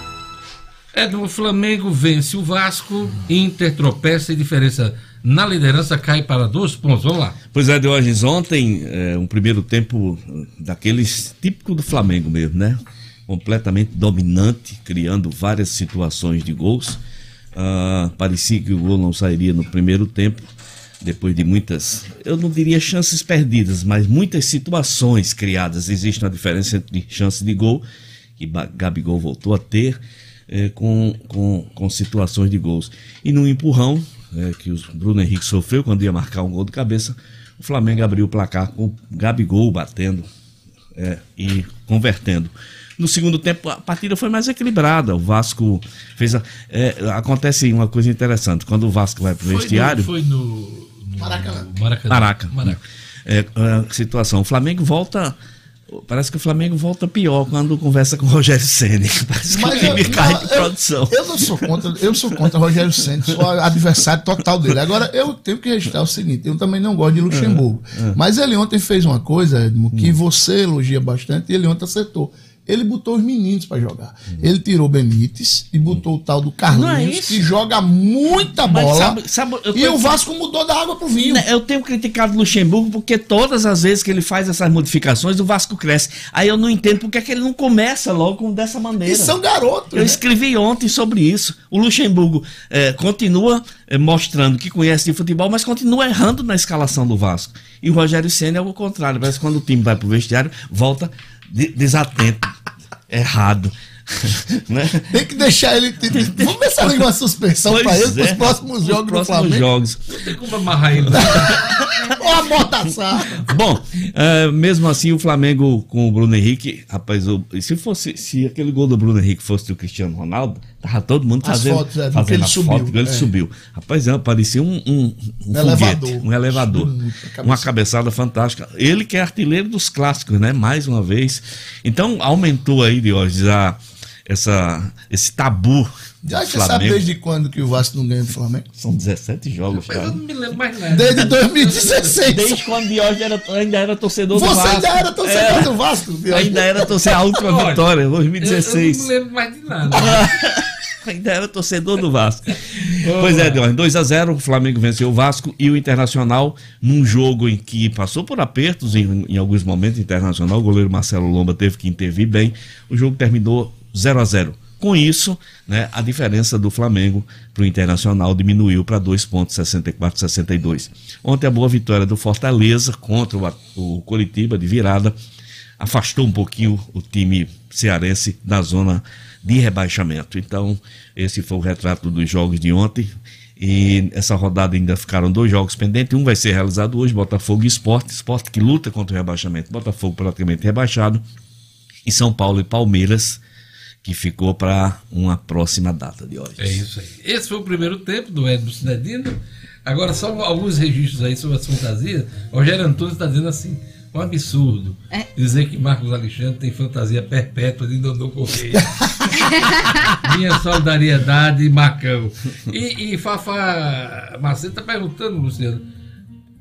Edmo, o Flamengo vence o Vasco, Inter tropeça e diferença na liderança cai para dois pontos. Vamos lá. Pois é, Diógenes, ontem, é, um primeiro tempo daqueles típico do Flamengo mesmo, né? Completamente dominante, criando várias situações de gols. Ah, parecia que o gol não sairia no primeiro tempo, depois de muitas, eu não diria chances perdidas, mas muitas situações criadas. Existe uma diferença entre chance de gol, que Gabigol voltou a ter, eh, com, com, com situações de gols. E no empurrão, é, que o Bruno Henrique sofreu quando ia marcar um gol de cabeça, o Flamengo abriu o placar com o Gabigol batendo é, e convertendo. No segundo tempo, a partida foi mais equilibrada. O Vasco fez. A, é, acontece uma coisa interessante. Quando o Vasco vai para o vestiário. foi no. no Maracanã. Maracanã. Maraca. Maraca. É, a situação. O Flamengo volta. Parece que o Flamengo volta pior quando conversa com o Rogério Ceni. *laughs* Parece que Mas o time eu- cai de eu- produção. Eu não sou contra, eu sou contra Rogério Santos, sou adversário total dele. Agora, eu tenho que registrar o seguinte: eu também não gosto de Luxemburgo. Mas ele ontem fez uma coisa, Edmo, que você elogia bastante, e ele ontem acertou. Ele botou os meninos pra jogar. Ele tirou Benítez e botou o tal do é Carlinhos, isso? que joga muita Mas bola. sabe- e o Vasco mudou da água pro vinho. Né, Eu tenho criticado o Luxemburgo porque todas as vezes que ele faz essas modificações, o Vasco cresce. Aí eu não entendo porque é que ele não começa logo dessa maneira. E são garotos. Eu né? escrevi ontem sobre isso. O Luxemburgo eh, continua eh, mostrando que conhece de futebol, mas continua errando na escalação do Vasco. E o Rogério Senna é o contrário. Parece que quando o time vai pro vestiário, volta de- desatento, errado. *laughs* né? Tem que deixar ele. Vamos ver se ele uma suspensão Pois pra ele pros é. próximos Os jogos do próximos Flamengo. jogos. Tem como amarrar ele. *laughs* Ou a. Bom, eh, mesmo assim o Flamengo com o Bruno Henrique, rapaz, o- se fosse se aquele gol do Bruno Henrique fosse do Cristiano Ronaldo, tava todo mundo As fazendo, fotos, é, do que fazendo ele as subiu, fotos que ele é. subiu. Rapaz, é, parecia um, um, um elevador. foguete, um elevador, Subiu muito, a uma cabeça. cabeçada fantástica. Ele que é artilheiro dos clássicos, né? Mais uma vez. Então aumentou aí de hoje a essa esse tabu. do Já você sabe desde quando que o Vasco não ganha do Flamengo? São 17 jogos, Mas eu cara. não me lembro mais nada. Desde 2016. Desde quando Diógenes era, ainda era torcedor do Você Vasco. ainda era torcedor Era. do Vasco, Diogo. Ainda era torcedor a última Olha, vitória, Eu, eu 2016. não me lembro mais de nada. *laughs* Ainda era torcedor do Vasco. pois é, Deus, 2 a 0 o Flamengo venceu o Vasco e o Internacional num jogo em que passou por apertos em, em alguns momentos. Internacional, o goleiro Marcelo Lomba teve que intervir bem. O jogo terminou 0 a 0 Com isso, né, a diferença do Flamengo para o Internacional diminuiu para 2,64-62. Ontem a boa vitória do Fortaleza contra o, o Coritiba de virada afastou um pouquinho o time cearense da zona de rebaixamento. Então, esse foi o retrato dos jogos de ontem. E essa rodada ainda ficaram dois jogos pendentes. Um vai ser realizado hoje, Botafogo e Esporte. Esporte que luta contra o rebaixamento. Botafogo praticamente rebaixado. E São Paulo e Palmeiras, que ficou para uma próxima data de hoje. É isso aí. Esse foi o primeiro tempo do Edmo Cidadino. Agora, só alguns registros aí sobre as fantasias. Rogério Antunes está dizendo assim: um absurdo É. dizer que Marcos Alexandre tem fantasia perpétua de Dodô Correia. *laughs* Minha solidariedade, Marcão. E, e Fafá Macedo está perguntando, Luciano,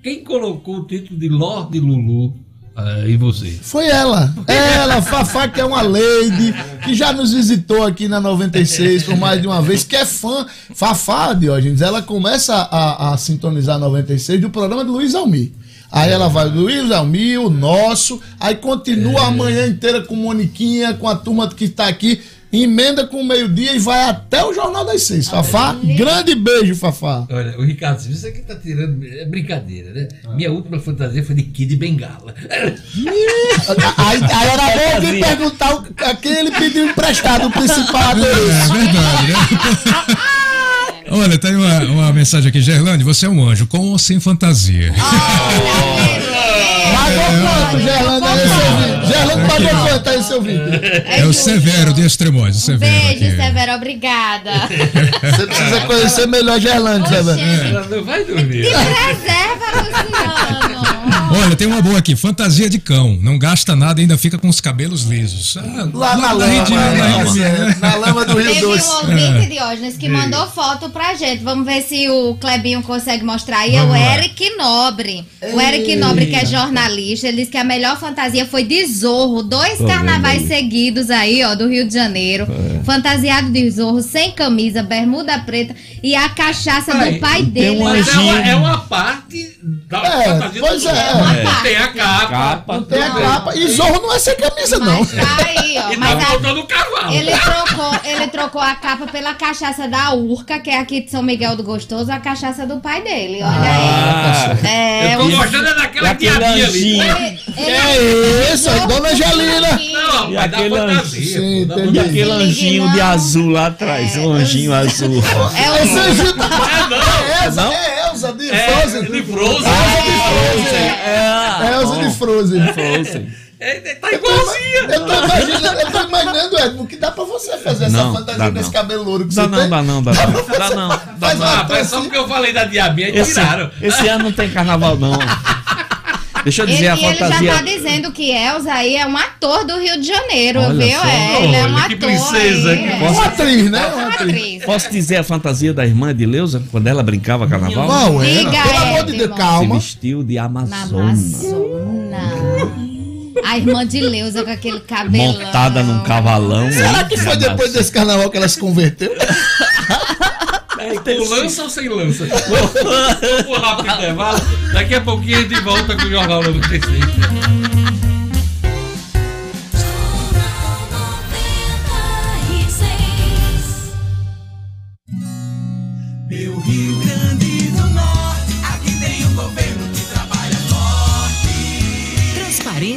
quem colocou o título de Lorde Lulu ah, em você? Foi ela. Ela, Fafá, que é uma lady, que já nos visitou aqui na 96 por mais de uma vez, que é fã. Fafá, Diógenes, ela começa a, a sintonizar 96 do programa do Luiz Almir. Aí ela vai Luiz Almir, o nosso, aí continua a manhã inteira com Moniquinha, com a turma que está aqui, emenda com o meio-dia e vai até o Jornal das Seis. Fafá, grande beijo, Fafá. Olha, o Ricardo, isso aqui tá tirando. É brincadeira, né? Minha última fantasia foi de Kid Bengala. Aí, aí era bom alguém perguntar a quem ele pediu emprestado o principal É adereço. verdade, né? *laughs* Olha, tem uma, uma mensagem aqui, Gerlane, você é um anjo, com ou sem fantasia? Pagou quanto, Gerlando, aí seu vídeo? Gerlando pagou quanto aí seu vídeo? É o Severo de Extremóis, o Severo. Beijo, aqui. Severo, obrigada. Você precisa conhecer melhor Gerlando, Gerlando. Oxente, Ela não vai dormir. Reserva, Luciano. Olha, tem uma boa aqui. Fantasia de cão. Não gasta nada e ainda fica com os cabelos lisos. Ah, Lá na lama, Rio de- né? na Rio de- É, na lama do Rio Teve um Doce. ouvinte, Diógenes, que mandou foto pra gente. Vamos ver se o Clebinho consegue mostrar aí. É o lá. Eric Nobre. O Eric Nobre, que é jornalista, ele disse que a melhor fantasia foi de Zorro. Dois Tô carnavais seguidos aí, ó, do Rio de Janeiro. Fantasiado de Zorro, sem camisa, bermuda preta e a cachaça Peraí, do pai dele. um Mas é uma, é uma parte da É, fantasia pois do é. Zorro. É. Não Tem a capa. Capa. Tem a capa. E Zorro não é sem camisa, não. Mas tá aí, ó. E tá Mas faltando o cavalo. Ele trocou, ele trocou a capa pela cachaça da Urca, que é aqui de São Miguel do Gostoso, a cachaça do pai dele. Olha Ah, aí. É, Eu tô o- gostando é daquela diabinha ali. anjinho. ele- ele- É isso, Zorro Dona Angelina. Não, E aquele entendi. E aquele anjinho de azul lá atrás, um anjinho azul. *laughs* É o anjinho. Ah, não. É Não? É Elza de É, Frozen. de Frozen. É Elza de Frozen. Frozen. É, tá igualzinha. Eu tô imaginando, eu tô imaginando, Edmo, que dá pra você fazer essa Não, fantasia dá com esse não. cabelo louro que Dá você não, tem. dá não, dá não. Dá não, dá não. uma- Ah, mas só porque eu falei da diabinha, Esse, tiraram. esse ano não tem carnaval, não. Deixa eu Ele, dizer a e ele já fantasia. tá dizendo que Elza aí é um ator do Rio de Janeiro, Olha viu? só. É, ele é um Olha, que ator. princesa, aí, que é. Uma atriz, né? Uma atriz. Posso dizer a fantasia da irmã de Leusa, quando ela brincava carnaval? Era? Diga, Pelo amor de. Deus, Se calma. vestiu de Na Amazona. Amazona. A irmã de Leusa com aquele cabelão. Montada num cavalão. Será que foi depois desse carnaval que ela se converteu? *laughs* Com lança ou sem lança? Vamos rápido intervalo. Daqui a pouquinho a gente volta com o Jornal 96.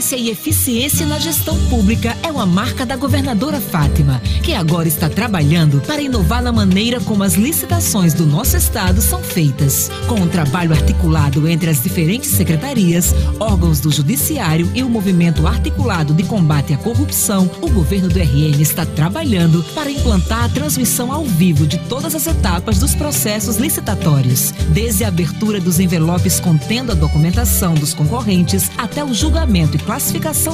Transparência e eficiência na gestão pública é uma marca da governadora Fátima, que agora está trabalhando para inovar na maneira como as licitações do nosso estado são feitas. Com um trabalho articulado entre as diferentes secretarias, órgãos do Judiciário e o movimento articulado de combate à corrupção, o governo do RN está trabalhando para implantar a transmissão ao vivo de todas as etapas dos processos licitatórios, desde a abertura dos envelopes contendo a documentação dos concorrentes até o julgamento e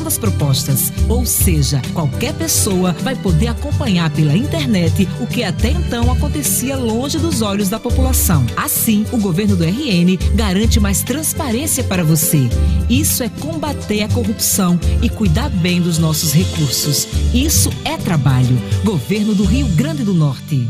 das propostas. Ou seja, qualquer pessoa vai poder acompanhar pela internet o que até então acontecia longe dos olhos da população. Assim, o governo do RN garante mais transparência para você. Isso é combater a corrupção e cuidar bem dos nossos recursos. Isso é trabalho. Governo do Rio Grande do Norte.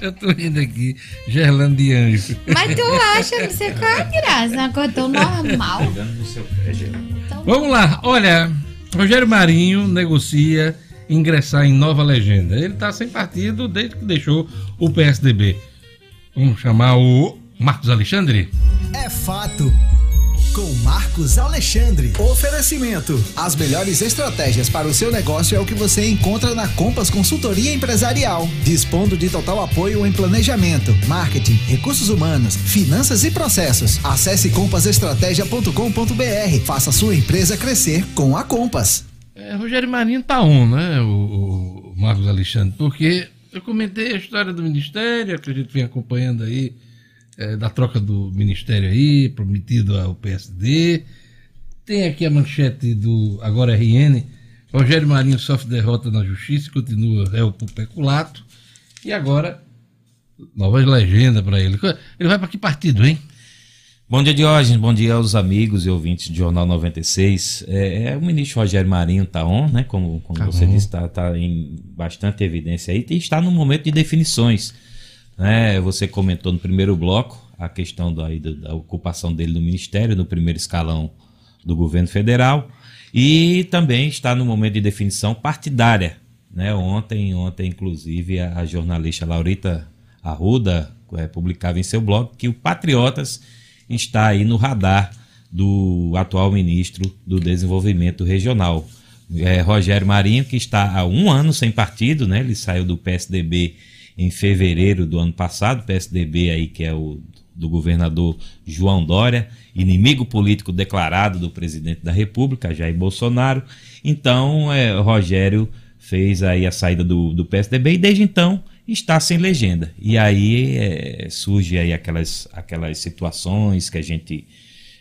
Eu tô rindo aqui, Gerlando de Anjo. Mas tu acha, não sei qual é a graça, uma coisa tão normal. Vamos lá, olha, Rogério Marinho negocia ingressar em nova legenda. Ele tá sem partido desde que deixou o PSDB. Vamos chamar o Marcos Alexandre? É fato. Com Marcos Alexandre. Oferecimento. As melhores estratégias para o seu negócio é o que você encontra na Compass Consultoria Empresarial. Dispondo de total apoio em planejamento, marketing, recursos humanos, finanças e processos. Acesse compassestratégia.com.br. Faça sua empresa crescer com a Compass. É, Rogério Marinho tá on, né, o, o Marcos Alexandre? Porque eu comentei a história do Ministério, que a gente vem acompanhando aí, é, da troca do Ministério aí, prometido ao PSD. Tem aqui a manchete do Agora RN. Rogério Marinho sofre derrota na justiça e continua réu por peculato. E agora, novas legendas para ele. Ele vai para que partido, hein? Bom dia, Diógenes. Bom dia aos amigos e ouvintes do Jornal 96. É, é, o ministro Rogério Marinho está on, né? Como, como Tá você disse, está tá em bastante evidência aí e está no momento de definições. Né? Você comentou no primeiro bloco a questão da, da, ocupação dele no ministério, no primeiro escalão do governo federal, e também está no momento de definição partidária. Né? Ontem, ontem, inclusive, a, a jornalista Laurita Arruda eh, publicava em seu blog que o Patriotas está aí no radar do atual ministro do Desenvolvimento Regional, é, Rogério Marinho, que está há um ano sem partido, né? Ele saiu do PSDB em fevereiro do ano passado, PSDB aí que é o do governador João Dória, inimigo político declarado do presidente da República, Jair Bolsonaro. Então, é, Rogério fez aí a saída do, do PSDB e desde então está sem legenda. E aí é, surge aí aquelas, aquelas situações que a gente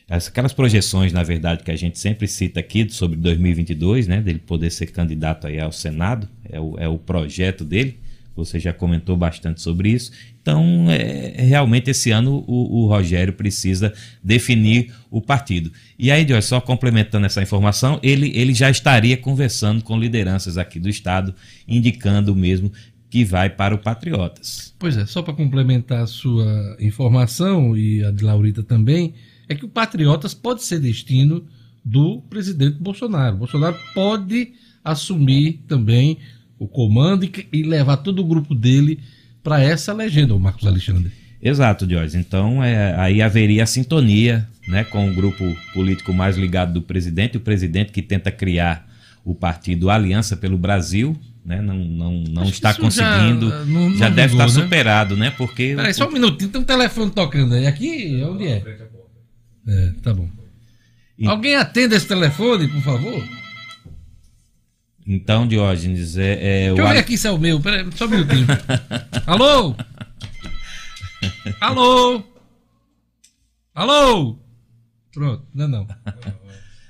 aquelas projeções, na verdade, que a gente sempre cita aqui sobre 2022, né, dele poder ser candidato aí ao Senado, é o, é o projeto dele. Você já comentou bastante sobre isso. Então, é, realmente, esse ano o, o, Rogério precisa definir o partido. E aí, Joy, só complementando essa informação, ele, ele já estaria conversando com lideranças aqui do Estado, indicando mesmo que vai para o Patriotas. Pois é, só para complementar a sua informação e a de Laurita também, é que o Patriotas pode ser destino do presidente Bolsonaro. Bolsonaro pode assumir também o comando e, e levar todo o grupo dele para essa legenda, o Marcos Alexandre. Exato, Jorge. Então é, aí haveria a sintonia né, com o grupo político mais ligado do presidente, o presidente que tenta criar o partido Aliança pelo Brasil, né, não, não, não está conseguindo, já, não, não já deve estar né? superado, né? Porque. Peraí, só um minutinho, tem um telefone tocando aí. Aqui, onde é? É, tá bom. E... Alguém atenda esse telefone, por favor? Então, Diógenes, é. é Deixa eu ver aqui se é o meu. Peraí, só um minutinho. Alô? Alô? Alô? Pronto, não, não.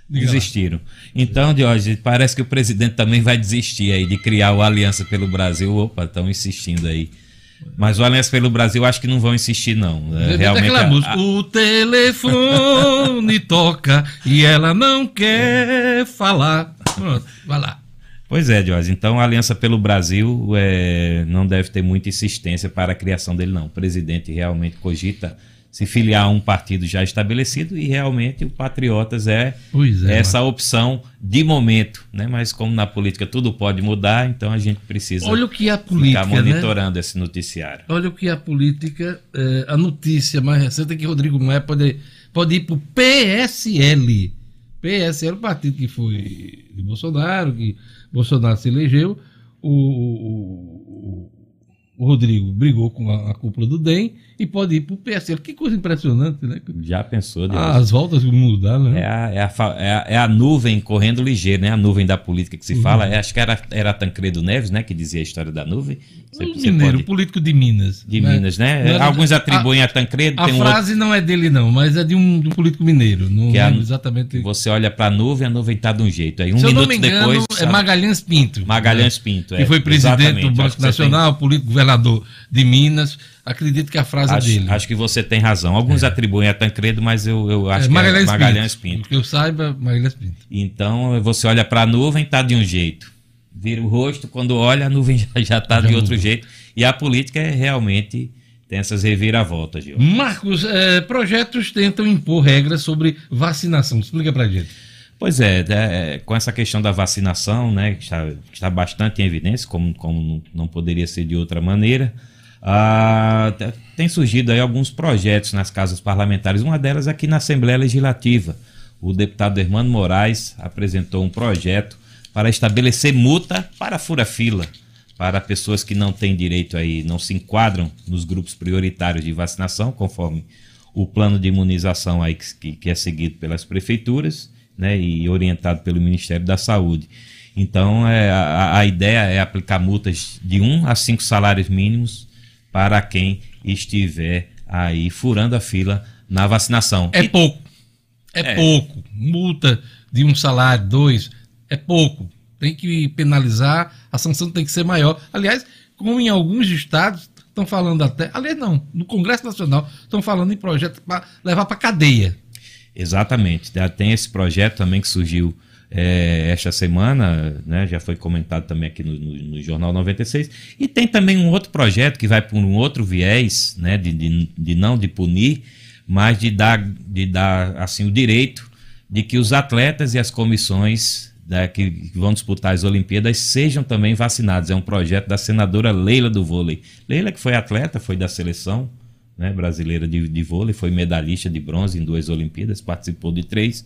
Desistiram. Então, Diógenes, parece que o presidente também vai desistir aí de criar o Aliança pelo Brasil. Opa, estão insistindo aí. Mas o Aliança pelo Brasil acho que não vão insistir, não. É, realmente a... O telefone toca e ela não quer falar. Pronto, vai lá. Pois é, Jorge. Então a Aliança pelo Brasil é, não deve ter muita insistência para a criação dele, não. O presidente realmente cogita se filiar a um partido já estabelecido e realmente o Patriotas é, é essa mano. opção de momento, né? Mas como na política tudo pode mudar, então a gente precisa Olha o que a política, ficar né? monitorando né? esse noticiário. Olha o que a política, é, a notícia mais recente é que Rodrigo Maia pode, pode ir para o PSL. PSL, o partido que foi de Bolsonaro, que Bolsonaro se elegeu, o, o, o Rodrigo brigou com a, a cúpula do DEM e pode ir para o PSL. Que coisa impressionante, né? Já pensou, Deus. As voltas que mudaram, né? É a, é, a, é, a, é a nuvem correndo ligeiro, né? A nuvem da política que se uhum. fala. É, acho que era, era Tancredo Neves, né? Que dizia a história da nuvem. Você, um você mineiro, pode... político de Minas. De né? Minas, né? Alguns atribuem a, Tancredo. A frase outro... não é dele, não, mas é de um, de um político mineiro. Não que é exatamente. Você olha para a nuvem, a nuvem está de um jeito. Aí um Se minuto eu não me engano, depois. É Magalhães Pinto. Magalhães né? Pinto, é. Que foi presidente do Banco Nacional, tem... político governador de Minas Acredito que a frase acho, é dele. Acho que você tem razão. Alguns é. atribuem a Tancredo, mas eu, eu acho é, Magalhães que é Magalhães Pinto. Pinto. Que eu saiba, Magalhães Pinto. Então você olha para a nuvem, tá de um jeito. Vira o rosto, quando olha, a nuvem *laughs* já está de outro jeito. E a política é realmente tem essas reviravoltas. Gil. Marcos, é, projetos tentam impor regras sobre vacinação. Explica para gente. Pois é, é, com essa questão da vacinação, né, que está, está bastante em evidência, como, como não poderia ser de outra maneira. Ah, tem surgido aí alguns projetos nas casas parlamentares, uma delas aqui na Assembleia Legislativa. O deputado Hermano Moraes apresentou um projeto para estabelecer multa para fura-fila, para pessoas que não têm direito aí, não se enquadram nos grupos prioritários de vacinação, conforme o plano de imunização aí que, que é seguido pelas prefeituras né, e orientado pelo Ministério da Saúde. Então, é, a, a ideia é aplicar multas de 1 a 5 salários mínimos para quem estiver aí furando a fila na vacinação. É e... pouco. É, é, pouco. Multa de um salário, dois, é pouco. Tem que penalizar, a sanção tem que ser maior. Aliás, como em alguns estados estão falando até, aliás não, no Congresso Nacional estão falando em projeto para levar para cadeia. Exatamente. Tem esse projeto também que surgiu é, esta semana, né, já foi comentado também aqui no, no, no, Jornal 96, e tem também um outro projeto que vai por um outro viés, né, de, de, de não de punir, mas de dar, de dar assim, o direito de que os atletas e as comissões né, que vão disputar as Olimpíadas sejam também vacinados. É um projeto da senadora Leila do vôlei. Leila, que foi atleta, foi da seleção né, brasileira de, de vôlei, foi medalhista de bronze em duas Olimpíadas, participou de três.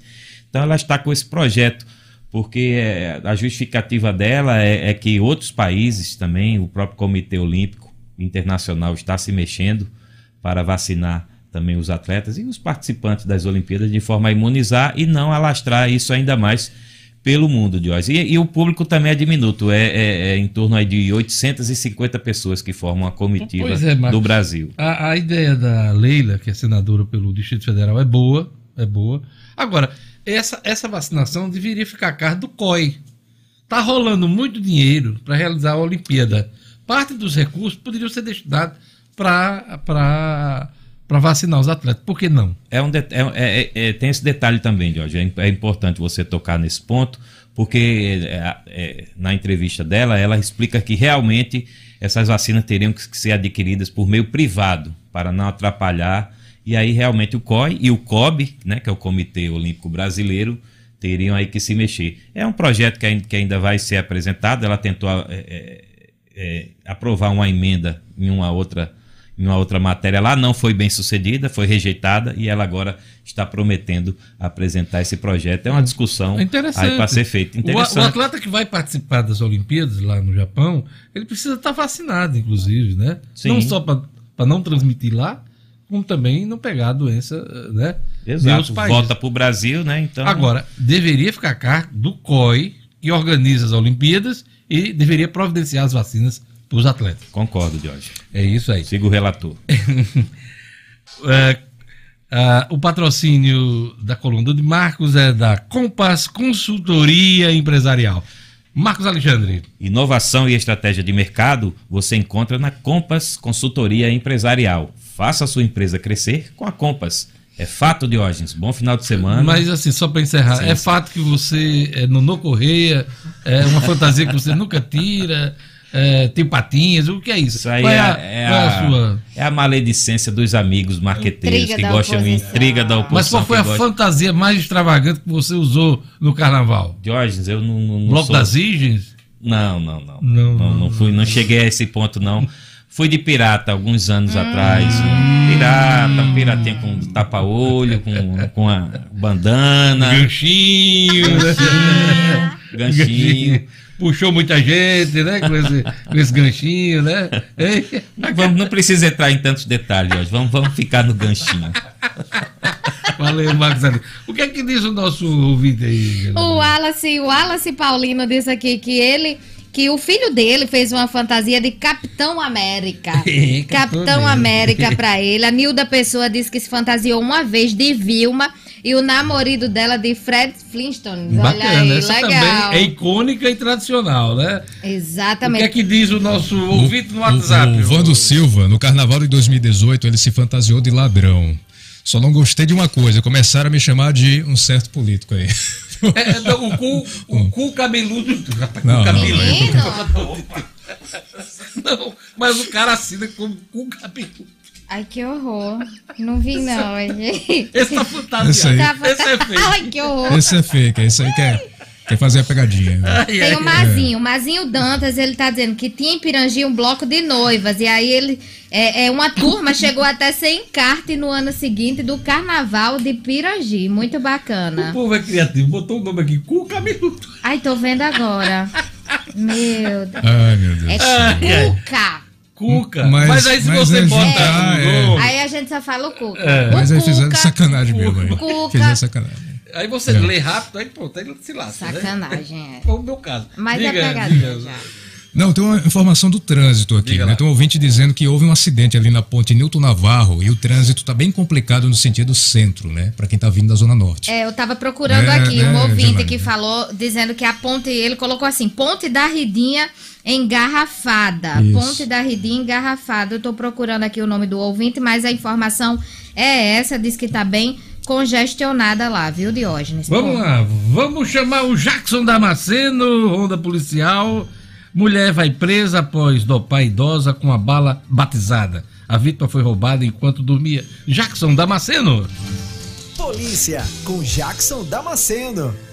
Então ela está com esse projeto, porque é, a justificativa dela é, é que outros países também, o próprio Comitê Olímpico Internacional está se mexendo para vacinar também os atletas e os participantes das Olimpíadas de forma a imunizar e não alastrar isso ainda mais pelo mundo, Diógenes. E, e o público também é diminuto, é, é- é em torno aí de 850 pessoas que formam a comitiva é, Marcos. do Brasil. A, a ideia da Leila, que é senadora pelo Distrito Federal, é boa, é boa. Agora, essa, essa vacinação deveria ficar a cargo do COI. Tá rolando muito dinheiro para realizar a Olimpíada. Parte dos recursos poderiam ser destinados para vacinar os atletas. Por que não? É um é- é- é- tem esse detalhe também, Jorge. É, é importante você tocar nesse ponto, porque é, é, na entrevista dela, ela explica que realmente essas vacinas teriam que ser adquiridas por meio privado, para não atrapalhar. E aí, realmente, o COI e o COB, né, que é o Comitê Olímpico Brasileiro, teriam aí que se mexer. É um projeto que ainda, vai ser apresentado. Ela tentou é, é, é, aprovar uma emenda em uma outra em uma outra matéria lá, não foi bem sucedida, foi rejeitada e ela agora está prometendo apresentar esse projeto. É uma discussão É para ser feita. O, o atleta que vai participar das Olimpíadas lá no Japão, ele precisa estar vacinado, inclusive, né? Sim. Não só para não transmitir lá, como também não pegar a doença, né? em outros Exato, volta para o Brasil, né? Então, Agora, deveria ficar a cargo do COI, que organiza as Olimpíadas, e deveria providenciar as vacinas para os atletas. Concordo, Jorge. É isso aí. Siga o relator. *laughs* É, o patrocínio da coluna de Marcos é da Compass Consultoria Empresarial. Marcos Alexandre. Inovação e estratégia de mercado você encontra na Compass Consultoria Empresarial. Faça a sua empresa crescer com a Compass. É fato, Diógenes. Bom final de semana. Mas assim, só para encerrar, Sim, é sim. fato que você é Nonô Correia, é uma fantasia que você *laughs* nunca tira, é, tem patinhas, o que é isso? Isso aí Qual é, é, a, é qual é a a- ssim é a maledicência dos amigos marqueteiros Intriga que gostam de intriga da oposição. Mas qual foi a gostam- fantasia mais extravagante que você usou no carnaval? Diógenes, eu não, não, não Bloco sou... das Virgens? Não, não, não. Não, Não, não, fui, não cheguei a esse ponto, não. Fui de pirata alguns anos atrás. Pirata, um piratinha com tapa-olho, com, com a bandana, Ganchinho, né? ganchinho. Puxou muita gente, né? Com esse, com esse ganchinho, né? Não, vamos, não precisa entrar em tantos detalhes, hoje. Vamos, vamos ficar no ganchinho. Valeu, Marcos. O que é que diz o nosso ouvinte aí? O Wallace, o Wallace Paulino disse aqui que ele que o filho dele fez uma fantasia de Capitão América. *laughs* Capitão América pra ele. A Nilda Pessoa disse que se fantasiou uma vez de Vilma e o namorado dela de Fred Flintstone. Olha Bacana, aí, essa legal. também é icônica e tradicional, né? O que Exatamente. é que diz o nosso ouvinte no WhatsApp? O, o Vando Silva, no carnaval de 2018, ele se fantasiou de ladrão. Só não gostei de uma coisa, começaram a me chamar de um certo político aí. *laughs* É, é, não, o, cu, o cu cabeludo. Não, cu não, cabeludo. Não, mas o cara assina como cu cabeludo. Ai, que horror. Não vi, não. gente. Esse tá Esse fantasiado. aí. Tá Esse é feio. Ai, que horror. Esse é fake, esse aí quer, quer fazer a pegadinha. *laughs* Ai, Tem o Mazinho, o Mazinho Dantas, ele tá dizendo que tinha em Pirangi um bloco de noivas. E aí ele. É, é, uma turma *laughs* chegou até ser encarte no ano seguinte do carnaval de Pirangi. Muito O bacana. povo é criativo, botou o nome aqui, cu cabeludo. Ai, tô vendo agora. *laughs* Meu Deus. Ai, meu Deus. É Cuca. Cuca. Mas, Mas- aí se mas você é bota juntar, o é. nome, Aí a gente só fala o Cuca. É. O Mas aí fizeram Cuca. sacanagem mesmo. Aí. Cuca. Fizeram sacanagem. Aí você lê rápido, aí pronto, aí ele se lasca. Né? Sacanagem, é. Foi o meu caso. Mas Diga, é pegadinha diga. Não, tem uma informação do trânsito aqui. Diga Né? lá. Tem um ouvinte dizendo que houve um acidente ali na ponte Newton Navarro e o trânsito está bem complicado no sentido centro, né? Para quem está vindo da Zona Norte. É, eu tava procurando É, aqui né, um ouvinte que falou, dizendo que a ponte, ele colocou assim, ponte da Ridinha engarrafada. Isso. Ponte da Ridinha engarrafada. Eu tô procurando aqui o nome do ouvinte, mas a informação é essa, diz que tá bem congestionada lá, viu, Diógenes? Vamos Pô, lá, vamos chamar o Jackson Damasceno, ronda policial. Mulher vai presa após dopar idosa com a bala batizada. A vítima foi roubada enquanto dormia. Jackson Damasceno. Polícia, com Jackson Damasceno,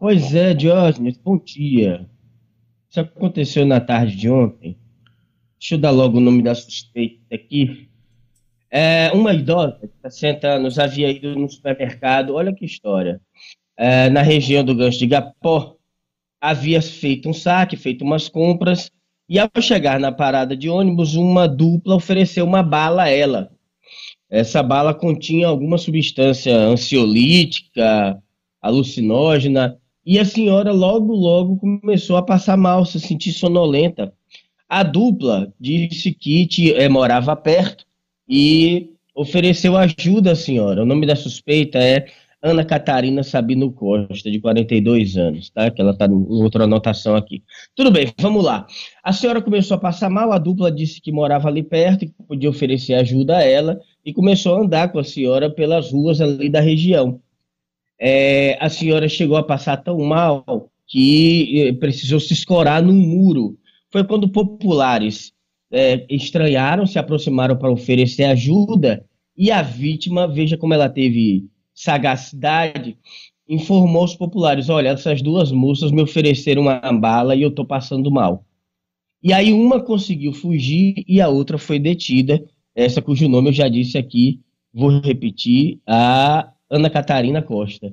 Pois é, Diógenes, bom dia. Isso aconteceu na tarde de ontem. Deixa eu dar logo o nome da suspeita aqui. É, uma idosa de 60 anos havia ido no supermercado, olha que história, é, na região do Gancho de Gapó, havia feito um saque, feito umas compras, e ao chegar na parada de ônibus, uma dupla ofereceu uma bala a ela. Essa bala continha alguma substância ansiolítica, alucinógena, e a senhora logo, logo começou a passar mal, se sentir sonolenta. A dupla disse que te, eh, morava perto e ofereceu ajuda à senhora. O nome da suspeita é Ana Catarina Sabino Costa, de 42 anos, tá? Que ela está em outra anotação aqui. Tudo bem, vamos lá. A senhora começou a passar mal, a dupla disse que morava ali perto, que podia oferecer ajuda a ela, e começou a andar com a senhora pelas ruas ali da região. É, a senhora chegou a passar tão mal que eh, precisou se escorar num muro. Foi quando populares é, estranharam, se aproximaram para oferecer ajuda, e a vítima, veja como ela teve sagacidade, informou os populares: olha, essas duas moças me ofereceram uma bala e eu estou passando mal. E aí uma conseguiu fugir e a outra foi detida, essa cujo nome eu já disse aqui, vou repetir, a Ana Catarina Costa.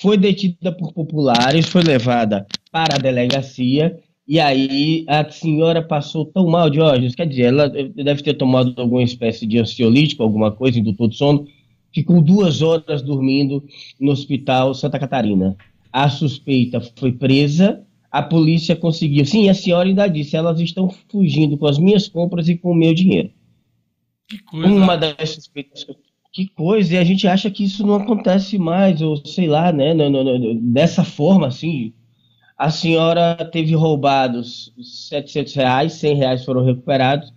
Foi detida por populares, foi levada para a delegacia e aí a senhora passou tão mal, Diógenes, quer dizer, ela deve ter tomado alguma espécie de ansiolítico, alguma coisa, indutor de sono, ficou duas horas dormindo no hospital Santa Catarina. A suspeita foi presa, a polícia conseguiu. Sim, a senhora ainda disse, elas estão fugindo com as minhas compras e com o meu dinheiro. Uma das suspeitas. Que coisa, e a gente acha que isso não acontece mais, ou sei lá, né? não- não- não- dessa forma, assim. A senhora teve roubados 700 reais, 100 reais foram recuperados,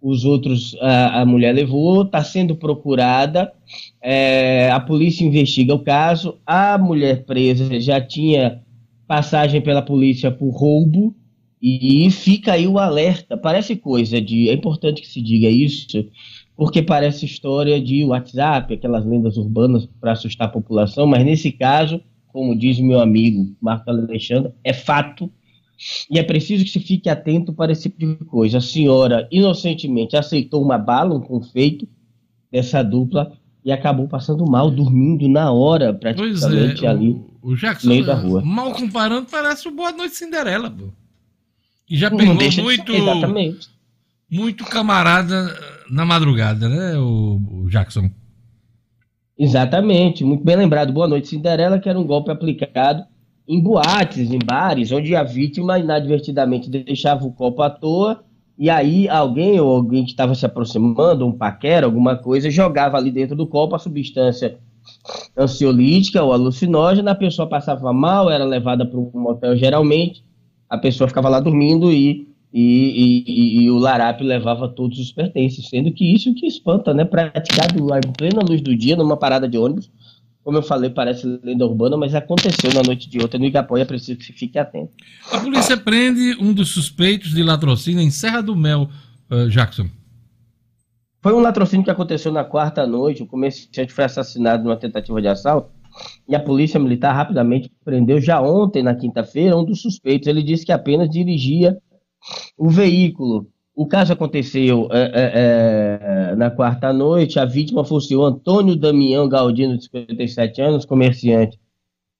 os outros a, a mulher levou, está sendo procurada, é, a polícia investiga o caso, a mulher presa já tinha passagem pela polícia por roubo, e fica aí o alerta. Parece coisa de. É importante que se diga isso, porque parece história de WhatsApp, aquelas lendas urbanas para assustar a população, mas nesse caso, como diz meu amigo Marco Alexandre, é fato. E é preciso que se fique atento para esse tipo de coisa. A senhora inocentemente aceitou uma bala, um confeito dessa dupla e acabou passando mal, dormindo na hora, Pois praticamente é, ali. o, o Jackson, meio da rua. mal comparando, parece o Boa Noite Cinderela, pô. E já pegou deixa de muito, ser, exatamente. muito camarada na madrugada, né, o, Jackson? Exatamente, muito bem lembrado. Boa noite, Cinderela, que era um golpe aplicado em boates, em bares, onde a vítima inadvertidamente deixava o copo à toa e aí alguém ou alguém que estava se aproximando, um paquera, alguma coisa, jogava ali dentro do copo a substância ansiolítica ou alucinógena, a pessoa passava mal, era levada para um motel geralmente, a pessoa ficava lá dormindo e, e, e- e- o larápio levava todos os pertences, sendo que isso que espanta, né? Praticado em plena luz do dia, numa parada de ônibus, como eu falei, parece lenda urbana, mas aconteceu na noite de ontem no Igapó e é preciso que se fique atento. A polícia prende um dos suspeitos de latrocínio em Serra do Mel, eh, Jackson. Foi um latrocínio que aconteceu na quarta noite. O comerciante foi assassinado numa tentativa de assalto e a polícia militar rapidamente prendeu já ontem, na quinta-feira, um dos suspeitos. Ele disse que apenas dirigia o veículo. O caso aconteceu é, é, é, na quarta noite. A vítima fosse o Antônio Damião Galdino, de 57 anos, comerciante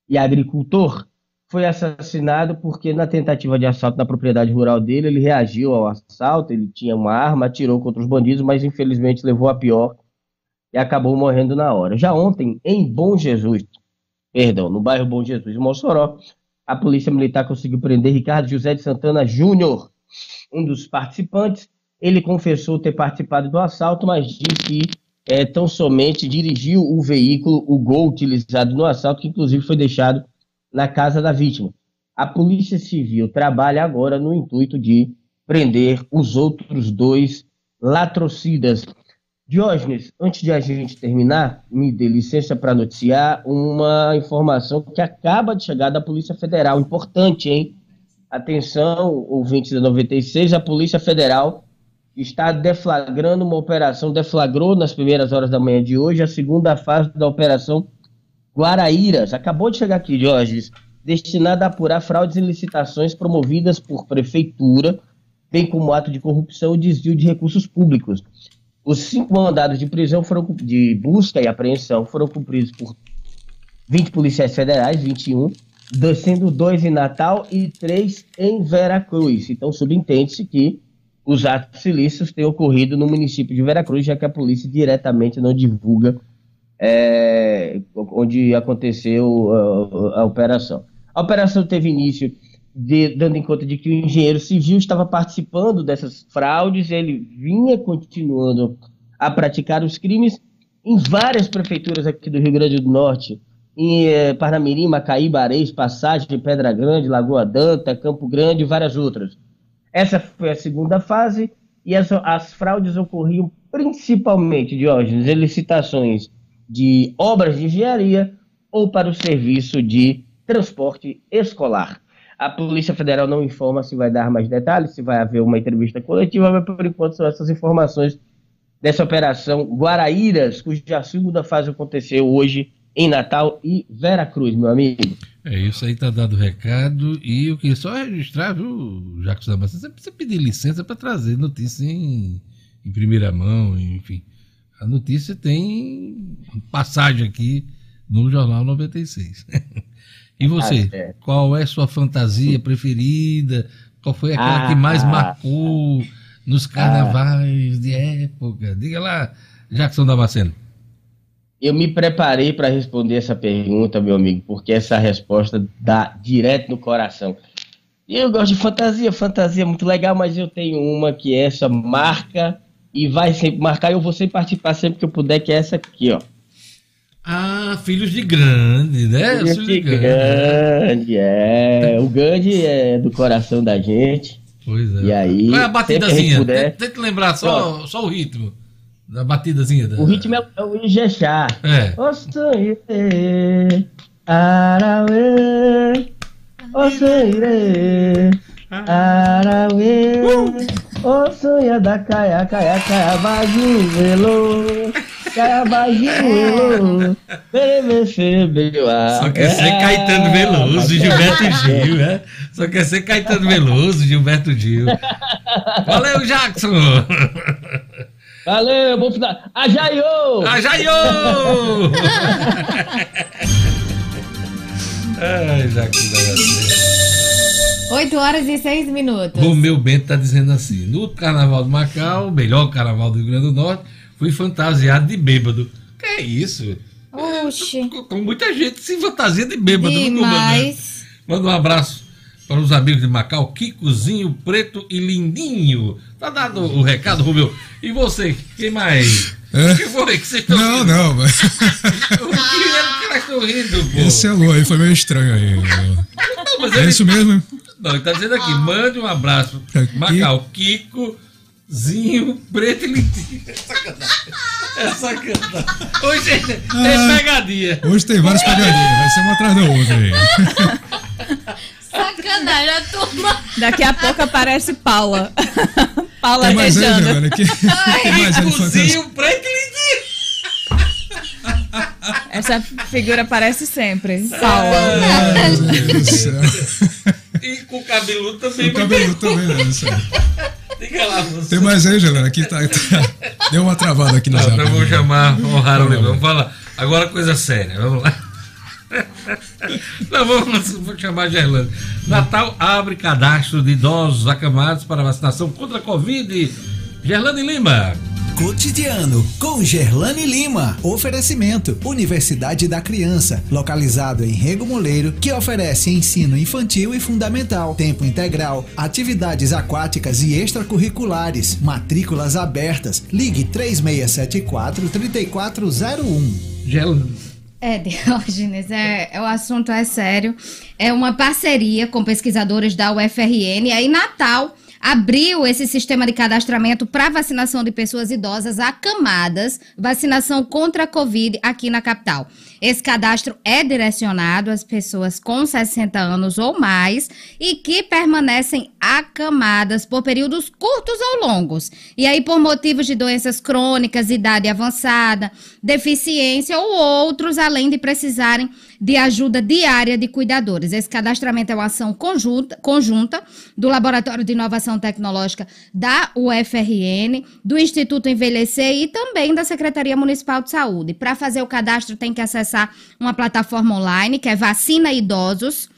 e agricultor. Foi assassinado porque, na tentativa de assalto na propriedade rural dele, ele reagiu ao assalto. Ele tinha uma arma, atirou contra os bandidos, mas infelizmente levou a pior e acabou morrendo na hora. Já ontem, em Bom Jesus, perdão, no bairro Bom Jesus, Mossoró, a polícia militar conseguiu prender Ricardo José de Santana Júnior, um dos participantes. Ele confessou ter participado do assalto, mas disse que eh, tão somente dirigiu o veículo, o Gol utilizado no assalto, que inclusive foi deixado na casa da vítima. A Polícia Civil trabalha agora no intuito de prender os outros dois latrocidas. Diógenes, antes de a gente terminar, me dê licença para noticiar uma informação que acaba de chegar da Polícia Federal. Importante, hein? Atenção, ouvintes da 96, a Polícia Federal está deflagrando uma operação, deflagrou nas primeiras horas da manhã de hoje a segunda fase da operação Guaraíras. Acabou de chegar aqui, Jorge, destinada a apurar fraudes em licitações promovidas por prefeitura, bem como ato de corrupção e desvio de recursos públicos. Os cinco mandados de prisão foram de busca e apreensão foram cumpridos por 20 policiais federais, 21, dois- sendo dois em Natal e três em Veracruz. Então, subentende-se que os atos ilícitos têm ocorrido no município de Veracruz, já que a polícia diretamente não divulga é, onde aconteceu a, a operação. A operação teve início de- dando em conta de que o engenheiro civil estava participando dessas fraudes, ele vinha continuando a praticar os crimes em várias prefeituras aqui do Rio Grande do Norte, em eh, Parnamirim, Macaíba, Areis, Passagem, Pedra Grande, Lagoa Danta, Campo Grande e várias outras. Essa foi a segunda fase e as, as fraudes ocorriam principalmente, Diógenes, em licitações de obras de engenharia ou para o serviço de transporte escolar. A Polícia Federal não informa se vai dar mais detalhes, se vai haver uma entrevista coletiva, mas por enquanto são essas informações dessa operação Guaraíras, cuja segunda fase aconteceu hoje em Natal e Veracruz, meu amigo. É isso aí, tá dado o recado. E eu queria só registrar, viu, Jacques Damasceno, você precisa pedir licença para trazer notícia em, em primeira mão, enfim. A notícia tem passagem aqui no Jornal 96. *laughs* e você, Ah, certo. qual é sua fantasia preferida? Qual foi aquela que mais Ah. marcou nos carnavais de época? Diga lá, Jackson Damasceno. Eu me preparei para responder essa pergunta, meu amigo, porque essa resposta dá direto no coração. Eu gosto de fantasia, fantasia é muito legal, mas eu tenho uma que essa marca e vai sempre marcar. Eu vou sempre participar sempre que eu puder, que é essa aqui, ó. Ah, Filhos de Grande, né? Filhos Filhos de Grande, é. O Gandhi é do coração da gente. Pois é. E aí, Qual é a batidazinha? puder. Tenta, tenta lembrar só, só o ritmo da batidazinha. Da... O ritmo é, é o Ijexá. É. O sonho Arauê, o sonho Arauê, o sonho da caia, caia, caia, baixinho, velô, caia, baixinho, velô, bebê, Só quer ser Caetano Veloso, Gilberto Gil, né? Só quer ser Caetano Veloso, Gilberto Gil. Valeu, Jackson! Valeu, bom final. Ajaiô! Ajaiô! *laughs* Ai, Damasceno. 8 horas e 6 minutos. Romeu Bento tá dizendo assim: no Carnaval do Macau, o melhor carnaval do Rio Grande do Norte, fui fantasiado de bêbado. Que é isso? Oxi. Com muita gente se fantasia de bêbado. Demais. Manda um abraço para os amigos de Macau, Kikozinho, Preto e Lindinho. Tá dado o recado, Romeu. E você, quem mais? É? O que foi que vocês estão Não, rindo? não, mas *laughs* O que é que estão rindo, pô? esse alô aí foi meio estranho aí. Não, mas É ele- isso mesmo? Não, ele tá dizendo aqui, mande um abraço. Aqui. Macau, Kikozinho, Preto e Lindinho. É sacanagem. É sacanagem. Hoje é, é Ah. pegadinha. Hoje tem várias pegadinhas, vai ser uma atrás da outra aí. *laughs* Sacanagem, a turma. Daqui a pouco aparece Paula. *laughs* Paula Tem mais aí, beijando. Giovana, que *laughs* tem mais aí de fantasia. Kikozinho, Preto. Essa figura aparece sempre. Paula. Ai, meu Deus do céu. E com o cabelo também. O cabelo também, né? Lá, você. Tem mais aí, Gelana? Aqui tá, tá- Deu uma travada aqui na Não, então vou chamar o Harold. Vamos lá. Vamos falar. Agora coisa séria. Vamos lá. Não, vamos vou chamar Gerlane. Natal abre cadastro de idosos acamados para vacinação contra a Covid. Gerlane Lima. Cotidiano com Gerlane Lima. Oferecimento: Universidade da Criança, localizado em Rego Moleiro, que oferece ensino infantil e fundamental, tempo integral, atividades aquáticas e extracurriculares, matrículas abertas. Ligue 3674 3401. Gerlane. É, *laughs* Diógenes, é, é, o assunto é sério. É uma parceria com pesquisadores da UFRN. Aí, Natal abriu esse sistema de cadastramento para vacinação de pessoas idosas acamadas, vacinação contra a Covid aqui na capital. Esse cadastro é direcionado às pessoas com 60 anos ou mais e que permanecem acamadas por períodos curtos ou longos. E aí, por motivos de doenças crônicas, idade avançada, deficiência ou outros, além de precisarem de ajuda diária de cuidadores. Esse cadastramento é uma ação conjunta, conjunta do Laboratório de Inovação Tecnológica da UFRN, do Instituto Envelhecer e também da Secretaria Municipal de Saúde. Para fazer o cadastro, tem que acessar uma plataforma online que é Vacina Idosos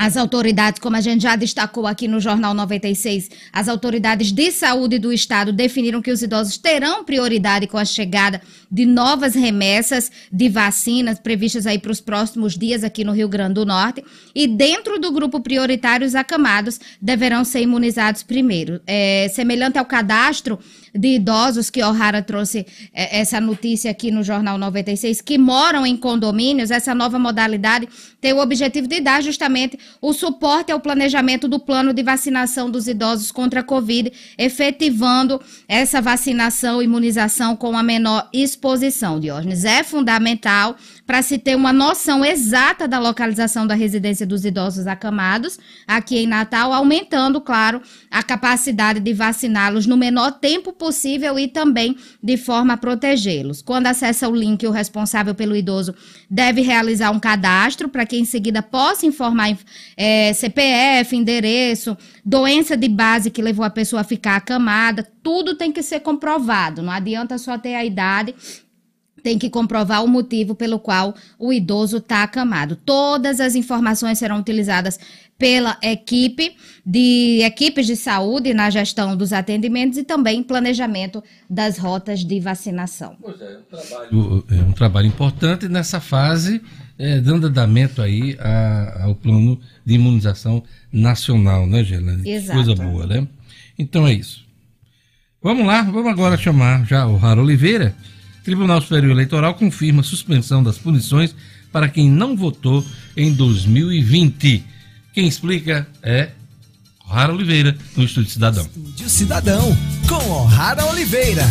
as autoridades, como a gente já destacou aqui no Jornal 96, as autoridades de saúde do estado definiram que os idosos terão prioridade com a chegada de novas remessas de vacinas previstas aí para os próximos dias aqui no Rio Grande do Norte. E dentro do grupo prioritário, os acamados deverão ser imunizados primeiro. É, semelhante ao cadastro de idosos que O'Hara trouxe é, essa notícia aqui no Jornal 96, que moram em condomínios, essa nova modalidade tem o objetivo de dar justamente o suporte ao planejamento do plano de vacinação dos idosos contra a Covid, efetivando essa vacinação imunização com a menor exposição, Diógenes. É fundamental para se ter uma noção exata da localização da residência dos idosos acamados aqui em Natal, aumentando, claro, a capacidade de vaciná-los no menor tempo possível e também de forma a protegê-los. Quando acessa o link, o responsável pelo idoso deve realizar um cadastro para que em seguida possa informar é, CPF, endereço, doença de base que levou a pessoa a ficar acamada, tudo tem que ser comprovado. Não adianta só ter a idade tem que comprovar o motivo pelo qual o idoso está acamado. Todas as informações serão utilizadas pela equipe de equipes de saúde na gestão dos atendimentos e também planejamento das rotas de vacinação. Pois é, um trabalho, é um trabalho importante nessa fase, é, dando andamento aí a, ao plano de imunização nacional, né, Gelane? Exato. Coisa boa, né? Então é isso. Vamos lá, vamos agora chamar já o Raro Oliveira. Tribunal Superior Eleitoral confirma suspensão das punições para quem não votou em 2020. Quem explica é Rara Oliveira, no Estúdio Cidadão. Estúdio Cidadão, com O'Hara Oliveira.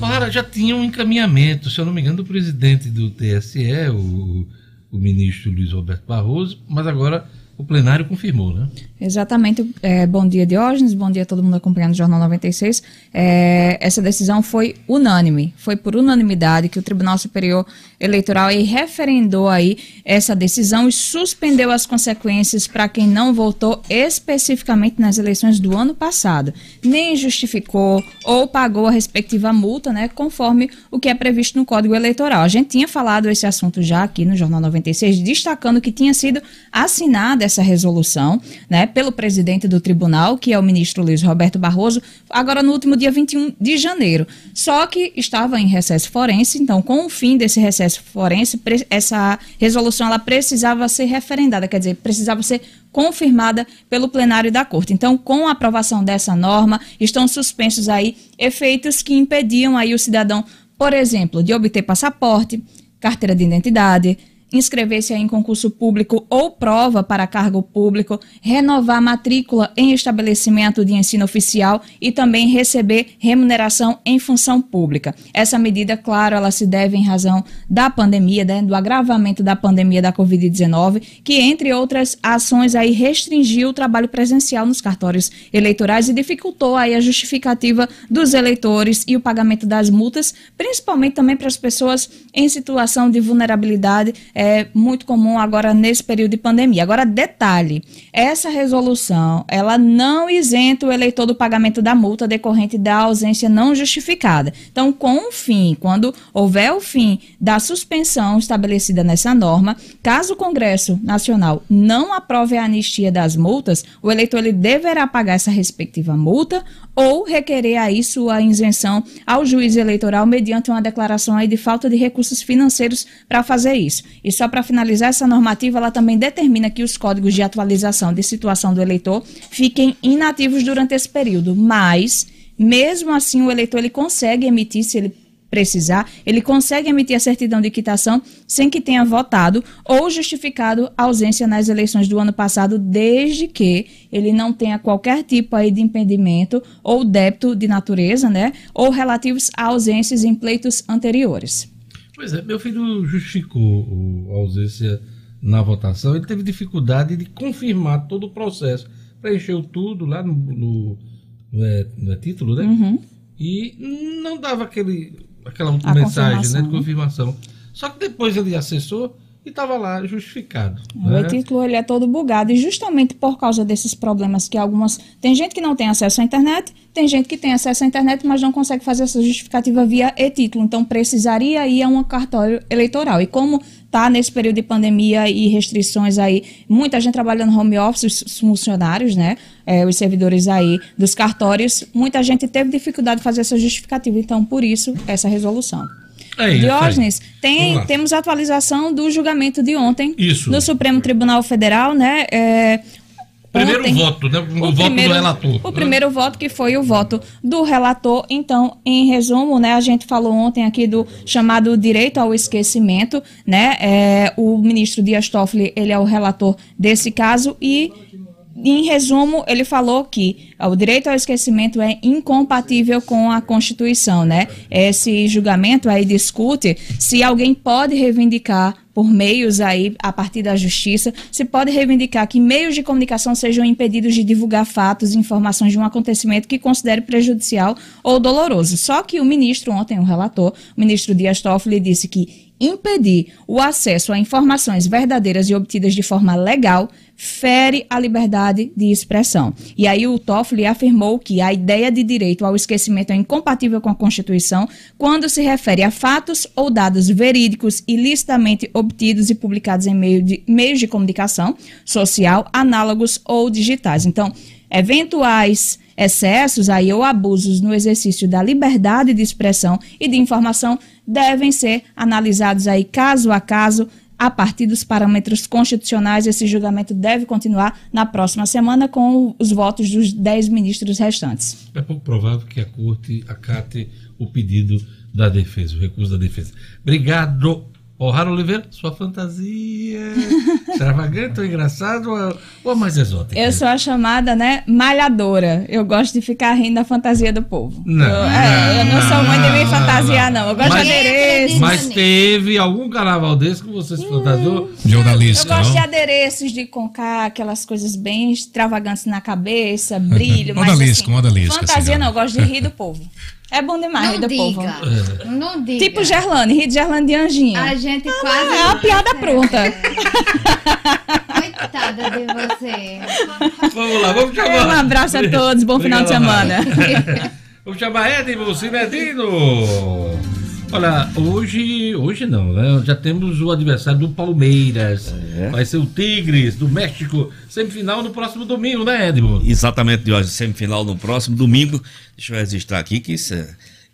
Rara já tinha um encaminhamento, se eu não me engano, do presidente do TSE, o, o ministro Luiz Roberto Barroso, mas agora o plenário confirmou, né? Exatamente. É, bom dia, Diógenes. Bom dia a todo mundo acompanhando o Jornal 96. É, essa decisão foi unânime. Foi por unanimidade que o Tribunal Superior Eleitoral referendou aí essa decisão e suspendeu as consequências para quem não votou especificamente nas eleições do ano passado. Nem justificou ou pagou a respectiva multa, né, conforme o que é previsto no Código Eleitoral. A gente tinha falado esse assunto já aqui no Jornal 96, destacando que tinha sido assinada essa resolução, né, pelo presidente do tribunal, que é o ministro Luiz Roberto Barroso, agora no último dia 21 de janeiro. Só que estava em recesso forense, então, com o fim desse recesso forense, essa resolução ela precisava ser referendada, quer dizer, precisava ser confirmada pelo plenário da Corte. Então, com a aprovação dessa norma, estão suspensos aí efeitos que impediam aí o cidadão, por exemplo, de obter passaporte, carteira de identidade, inscrever-se em concurso público ou prova para cargo público, renovar matrícula em estabelecimento de ensino oficial e também receber remuneração em função pública. Essa medida, claro, ela se deve em razão da pandemia, né, do agravamento da pandemia da Covid-19, que entre outras ações aí restringiu o trabalho presencial nos cartórios eleitorais e dificultou aí a justificativa dos eleitores e o pagamento das multas, principalmente também para as pessoas em situação de vulnerabilidade é muito comum agora nesse período de pandemia. Agora, detalhe: essa resolução ela não isenta o eleitor do pagamento da multa decorrente da ausência não justificada. Então, com o fim, quando houver o fim da suspensão estabelecida nessa norma, caso o Congresso Nacional não aprove a anistia das multas, o eleitor ele deverá pagar essa respectiva multa ou requerer aí sua isenção ao juiz eleitoral mediante uma declaração aí de falta de recursos financeiros para fazer isso. E só para finalizar, essa normativa ela também determina que os códigos de atualização de situação do eleitor fiquem inativos durante esse período, mas mesmo assim o eleitor ele consegue emitir se ele precisar, ele consegue emitir a certidão de quitação sem que tenha votado ou justificado a ausência nas eleições do ano passado, desde que ele não tenha qualquer tipo aí de impedimento ou débito de natureza, né, ou relativos a ausências em pleitos anteriores. Pois é, meu filho justificou a ausência na votação. Ele teve dificuldade de confirmar todo o processo. Preencheu tudo lá no, no, no, é, no é título, né? Uhum. E não dava aquele, aquela mensagem né, de confirmação. confirmação. Só que depois ele acessou e estava lá justificado. O né? título ele é todo bugado e justamente por causa desses problemas que algumas tem gente que não tem acesso à internet, tem gente que tem acesso à internet, mas não consegue fazer essa justificativa via e-título. Então precisaria ir a um cartório eleitoral. E como tá nesse período de pandemia e restrições aí, muita gente trabalhando home office, os funcionários, né, é, os servidores aí dos cartórios, muita gente teve dificuldade de fazer essa justificativa. Então por isso essa resolução. É isso. Diógenes, tem, temos a atualização do julgamento de ontem Isso. no Supremo Tribunal Federal, né? É, Primeiro ontem- voto, né? O, voto primeiro- do relator. O né? primeiro voto que foi o voto do relator. Então, em resumo, né, a gente falou ontem aqui do chamado direito ao esquecimento, né? É, o ministro Dias Toffoli, ele é o relator desse caso e em resumo, ele falou que o direito ao esquecimento é incompatível com a Constituição, né? Esse julgamento aí discute se alguém pode reivindicar por meios aí a partir da justiça, se pode reivindicar que meios de comunicação sejam impedidos de divulgar fatos e informações de um acontecimento que considere prejudicial ou doloroso. Só que o ministro ontem, o relator, o ministro Dias Toffoli disse que impedir o acesso a informações verdadeiras e obtidas de forma legal fere a liberdade de expressão. E aí o Toffoli afirmou que a ideia de direito ao esquecimento é incompatível com a Constituição quando se refere a fatos ou dados verídicos ilicitamente obtidos e publicados em meio de, meios de comunicação social, análogos ou digitais. Então, eventuais excessos aí ou abusos no exercício da liberdade de expressão e de informação devem ser analisados aí caso a caso a partir dos parâmetros constitucionais. Esse julgamento deve continuar na próxima semana com os votos dos dez ministros restantes. É pouco provável que a corte acate o pedido da defesa, o recurso da defesa. Obrigado. O'Hara Oliveira, sua fantasia *laughs* extravagante ou engraçado ou, mais exótica? Eu sou a chamada, né, malhadora. Eu gosto de ficar rindo da fantasia do povo. Não, eu, é, eu não sou mãe de me não, fantasiar, não. Eu gosto Mas- de adereços. Mas teve algum carnaval desse que você se fantasiou? Eu gosto de adereços de concar, aquelas coisas bem extravagantes na cabeça, brilho. *laughs* mas, Odalisca, assim, odalisca, Fantasia assim, não, eu gosto de rir do *laughs* povo. É bom demais rir do povo. Não diga. Tipo Gerlane, rir de Gerlane de anjinho. A gente quase. É uma piada pronta. Coitada de você. Vamos lá, vamos chamar. Um abraço a todos, bom final de Obrigado, semana. Vamos chamar Edmo Cinedino. Olha, hoje, hoje não, né? Já temos o adversário do Palmeiras. Vai ser o Tigres do México, semifinal no próximo domingo, né, Edmo? Exatamente, hoje, semifinal no próximo domingo. Deixa eu registrar aqui que isso é,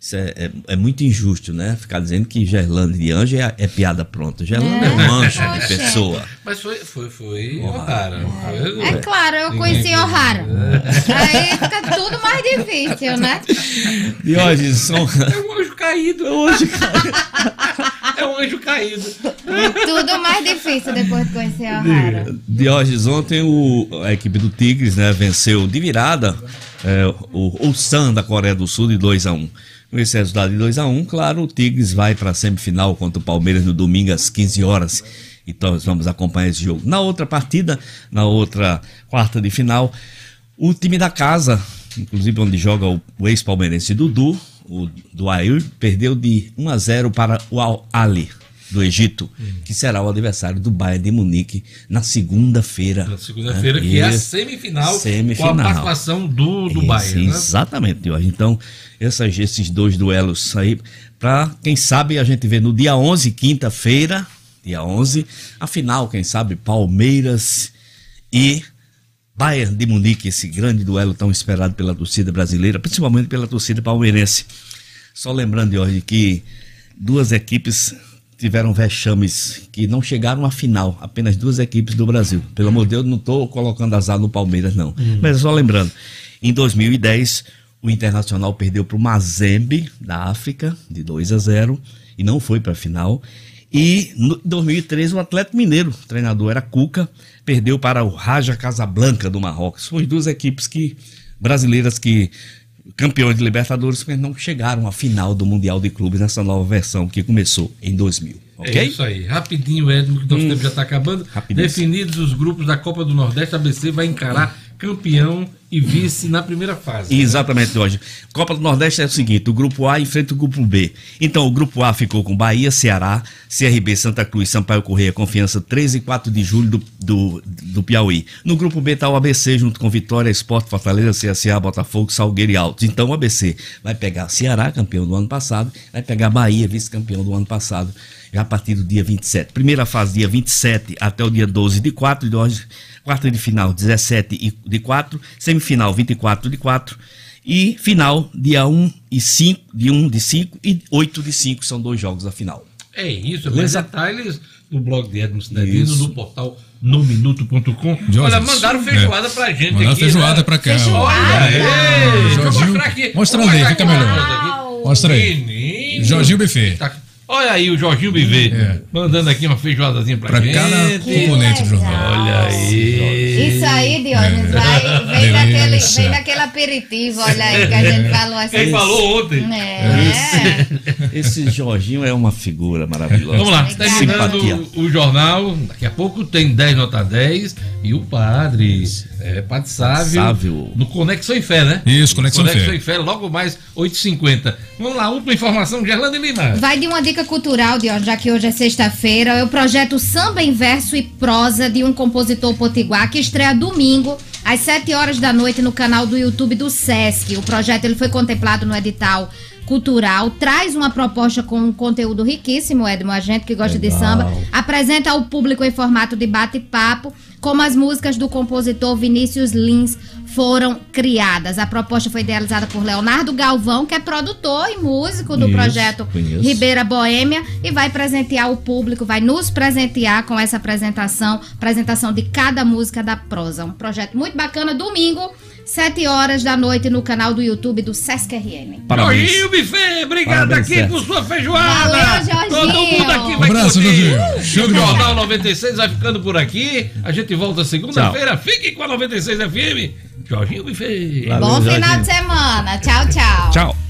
isso é, é- é muito injusto, né? Ficar dizendo que Gerlando de Anjo é, é piada pronta. Gerlando é, um anjo de pessoa. Mas foi, foi, foi O'Hara. É claro, eu conheci O'Hara. Aí fica tudo mais difícil, né? De hoje são. É um anjo caído. É um anjo caído. *laughs* é um anjo caído. Tudo mais difícil depois de conhecer O'Hara. Diógenes, ontem o, a equipe do Tigres né, venceu de virada é, o Ulsan da Coreia do Sul de 2 a 1 Com esse resultado de 2 a 1 claro, o Tigres vai para a semifinal contra o Palmeiras no domingo às 15 horas. Então nós vamos acompanhar esse jogo. Na outra partida, na outra quarta de final, o time da casa, inclusive onde joga o, ex-palmeirense Dudu, o do perdeu de 1 a 0 para o Al Ali do Egito, que será o adversário do Bayern de Munique na segunda-feira. Na segunda-feira, que é a semifinal, Semifinal. com a participação do, do Isso, Bayern, né? Exatamente, Jorge. Então, essas, esses dois duelos aí, para quem sabe a gente vê no dia 11, quinta-feira, dia 11, a final, quem sabe, Palmeiras e Bayern de Munique, esse grande duelo tão esperado pela torcida brasileira, principalmente pela torcida palmeirense. Só lembrando, Jorge, que duas equipes tiveram vexames que não chegaram à final, apenas duas equipes do Brasil. Pelo amor de Deus, não estou colocando azar no Palmeiras, não. Hum. Mas só lembrando, em 2010, O Internacional perdeu para o Mazembe, da África, de 2 a 0 e não foi para a final. E no 2013 o Atlético Mineiro, o treinador era Cuca, perdeu para o Raja Casablanca do Marrocos. As duas equipes que brasileiras que campeões de Libertadores, mas não chegaram à final do Mundial de Clubes nessa nova versão que começou em 2000. Ok? É isso aí. Rapidinho, Edmo, que nosso tempo já está acabando. Rapidíssimo. Definidos os grupos da Copa do Nordeste, a ABC vai encarar campeão e vice na primeira fase. Exatamente, Jorge. Copa do Nordeste é o seguinte: o grupo A enfrenta o grupo B. Então, o grupo A ficou com Bahia, Ceará, CRB, Santa Cruz, Sampaio Correia, Confiança, 13 e 4 de julho do, do, do Piauí. No grupo B está o ABC, junto com Vitória, Esporte, Fortaleza, CSA, Botafogo, Salgueiro e Altos. Então, o ABC vai pegar Ceará, campeão do ano passado, vai pegar Bahia, vice-campeão do ano passado, já a partir do dia 27. Primeira fase, dia 27 até o dia 12 de 4, de hoje, quarta de final, 17 e- de 4, semifinal, 24 de 4. E final, dia 1 e 5, de 1 de 5 e 8 de 5, são dois jogos da final. É isso, mais Beleza? detalhes no blog de Edmo Cidadino, no portal nominuto.com. Olha, mandaram feijoada É. pra gente Mandaram aqui. feijoada né? pra cá. Deixa eu Jorginho, mostra Vou ali, fica melhor. Mostra aí. Menino. Jorginho Buffet. Tá- Olha aí o Jorginho Bivet, mandando aqui uma feijoadazinha pra, Pra gente. cada componente do jornal. Olha aí. Isso aí, Diógenes, É. vai, vem, daquele, vem daquele aperitivo, olha aí, que a gente falou assim. Quem falou ontem. É. Esse Jorginho é uma figura maravilhosa. Vamos lá, terminando o, o jornal. Daqui a pouco tem 10 nota 10 e o padre, é, Padre Sávio, Sávio. no Conexão em Fé, né? Isso, Conexão em Conexão Fé. em Fé, logo mais 8h50. Vamos lá, última informação de Gerlane Lima. Vai de uma dica cultural, Diógenes, já que hoje é sexta-feira. É o projeto Samba em Verso e Prosa de um compositor potiguar que estreia domingo às 7 horas da noite no canal do YouTube do Sesc. O projeto ele foi contemplado no edital cultural, traz uma proposta com um conteúdo riquíssimo, Edmo, a gente que gosta de Legal. samba, apresenta ao público em formato de bate-papo, como as músicas do compositor Vinícius Lins foram criadas. A proposta foi idealizada por Leonardo Galvão, que é produtor e músico do Isso, projeto conheço. Ribeira Boêmia e vai presentear o público, vai nos presentear com essa apresentação, apresentação de cada música da prosa. Um projeto muito bacana, domingo, 7 horas da noite no canal do YouTube do Sesc RM. Parabéns. Jorginho Buffet, obrigado Parabéns, aqui por sua feijoada. Valeu, Jorginho. Todo mundo aqui Um vai abraço, curtir. Jorginho. Show o de. Jornal 96 vai ficando por aqui. A gente volta segunda-feira. Fique com a 96 FM. Jorginho Buffet. Bom final de semana. Tchau, tchau. Tchau.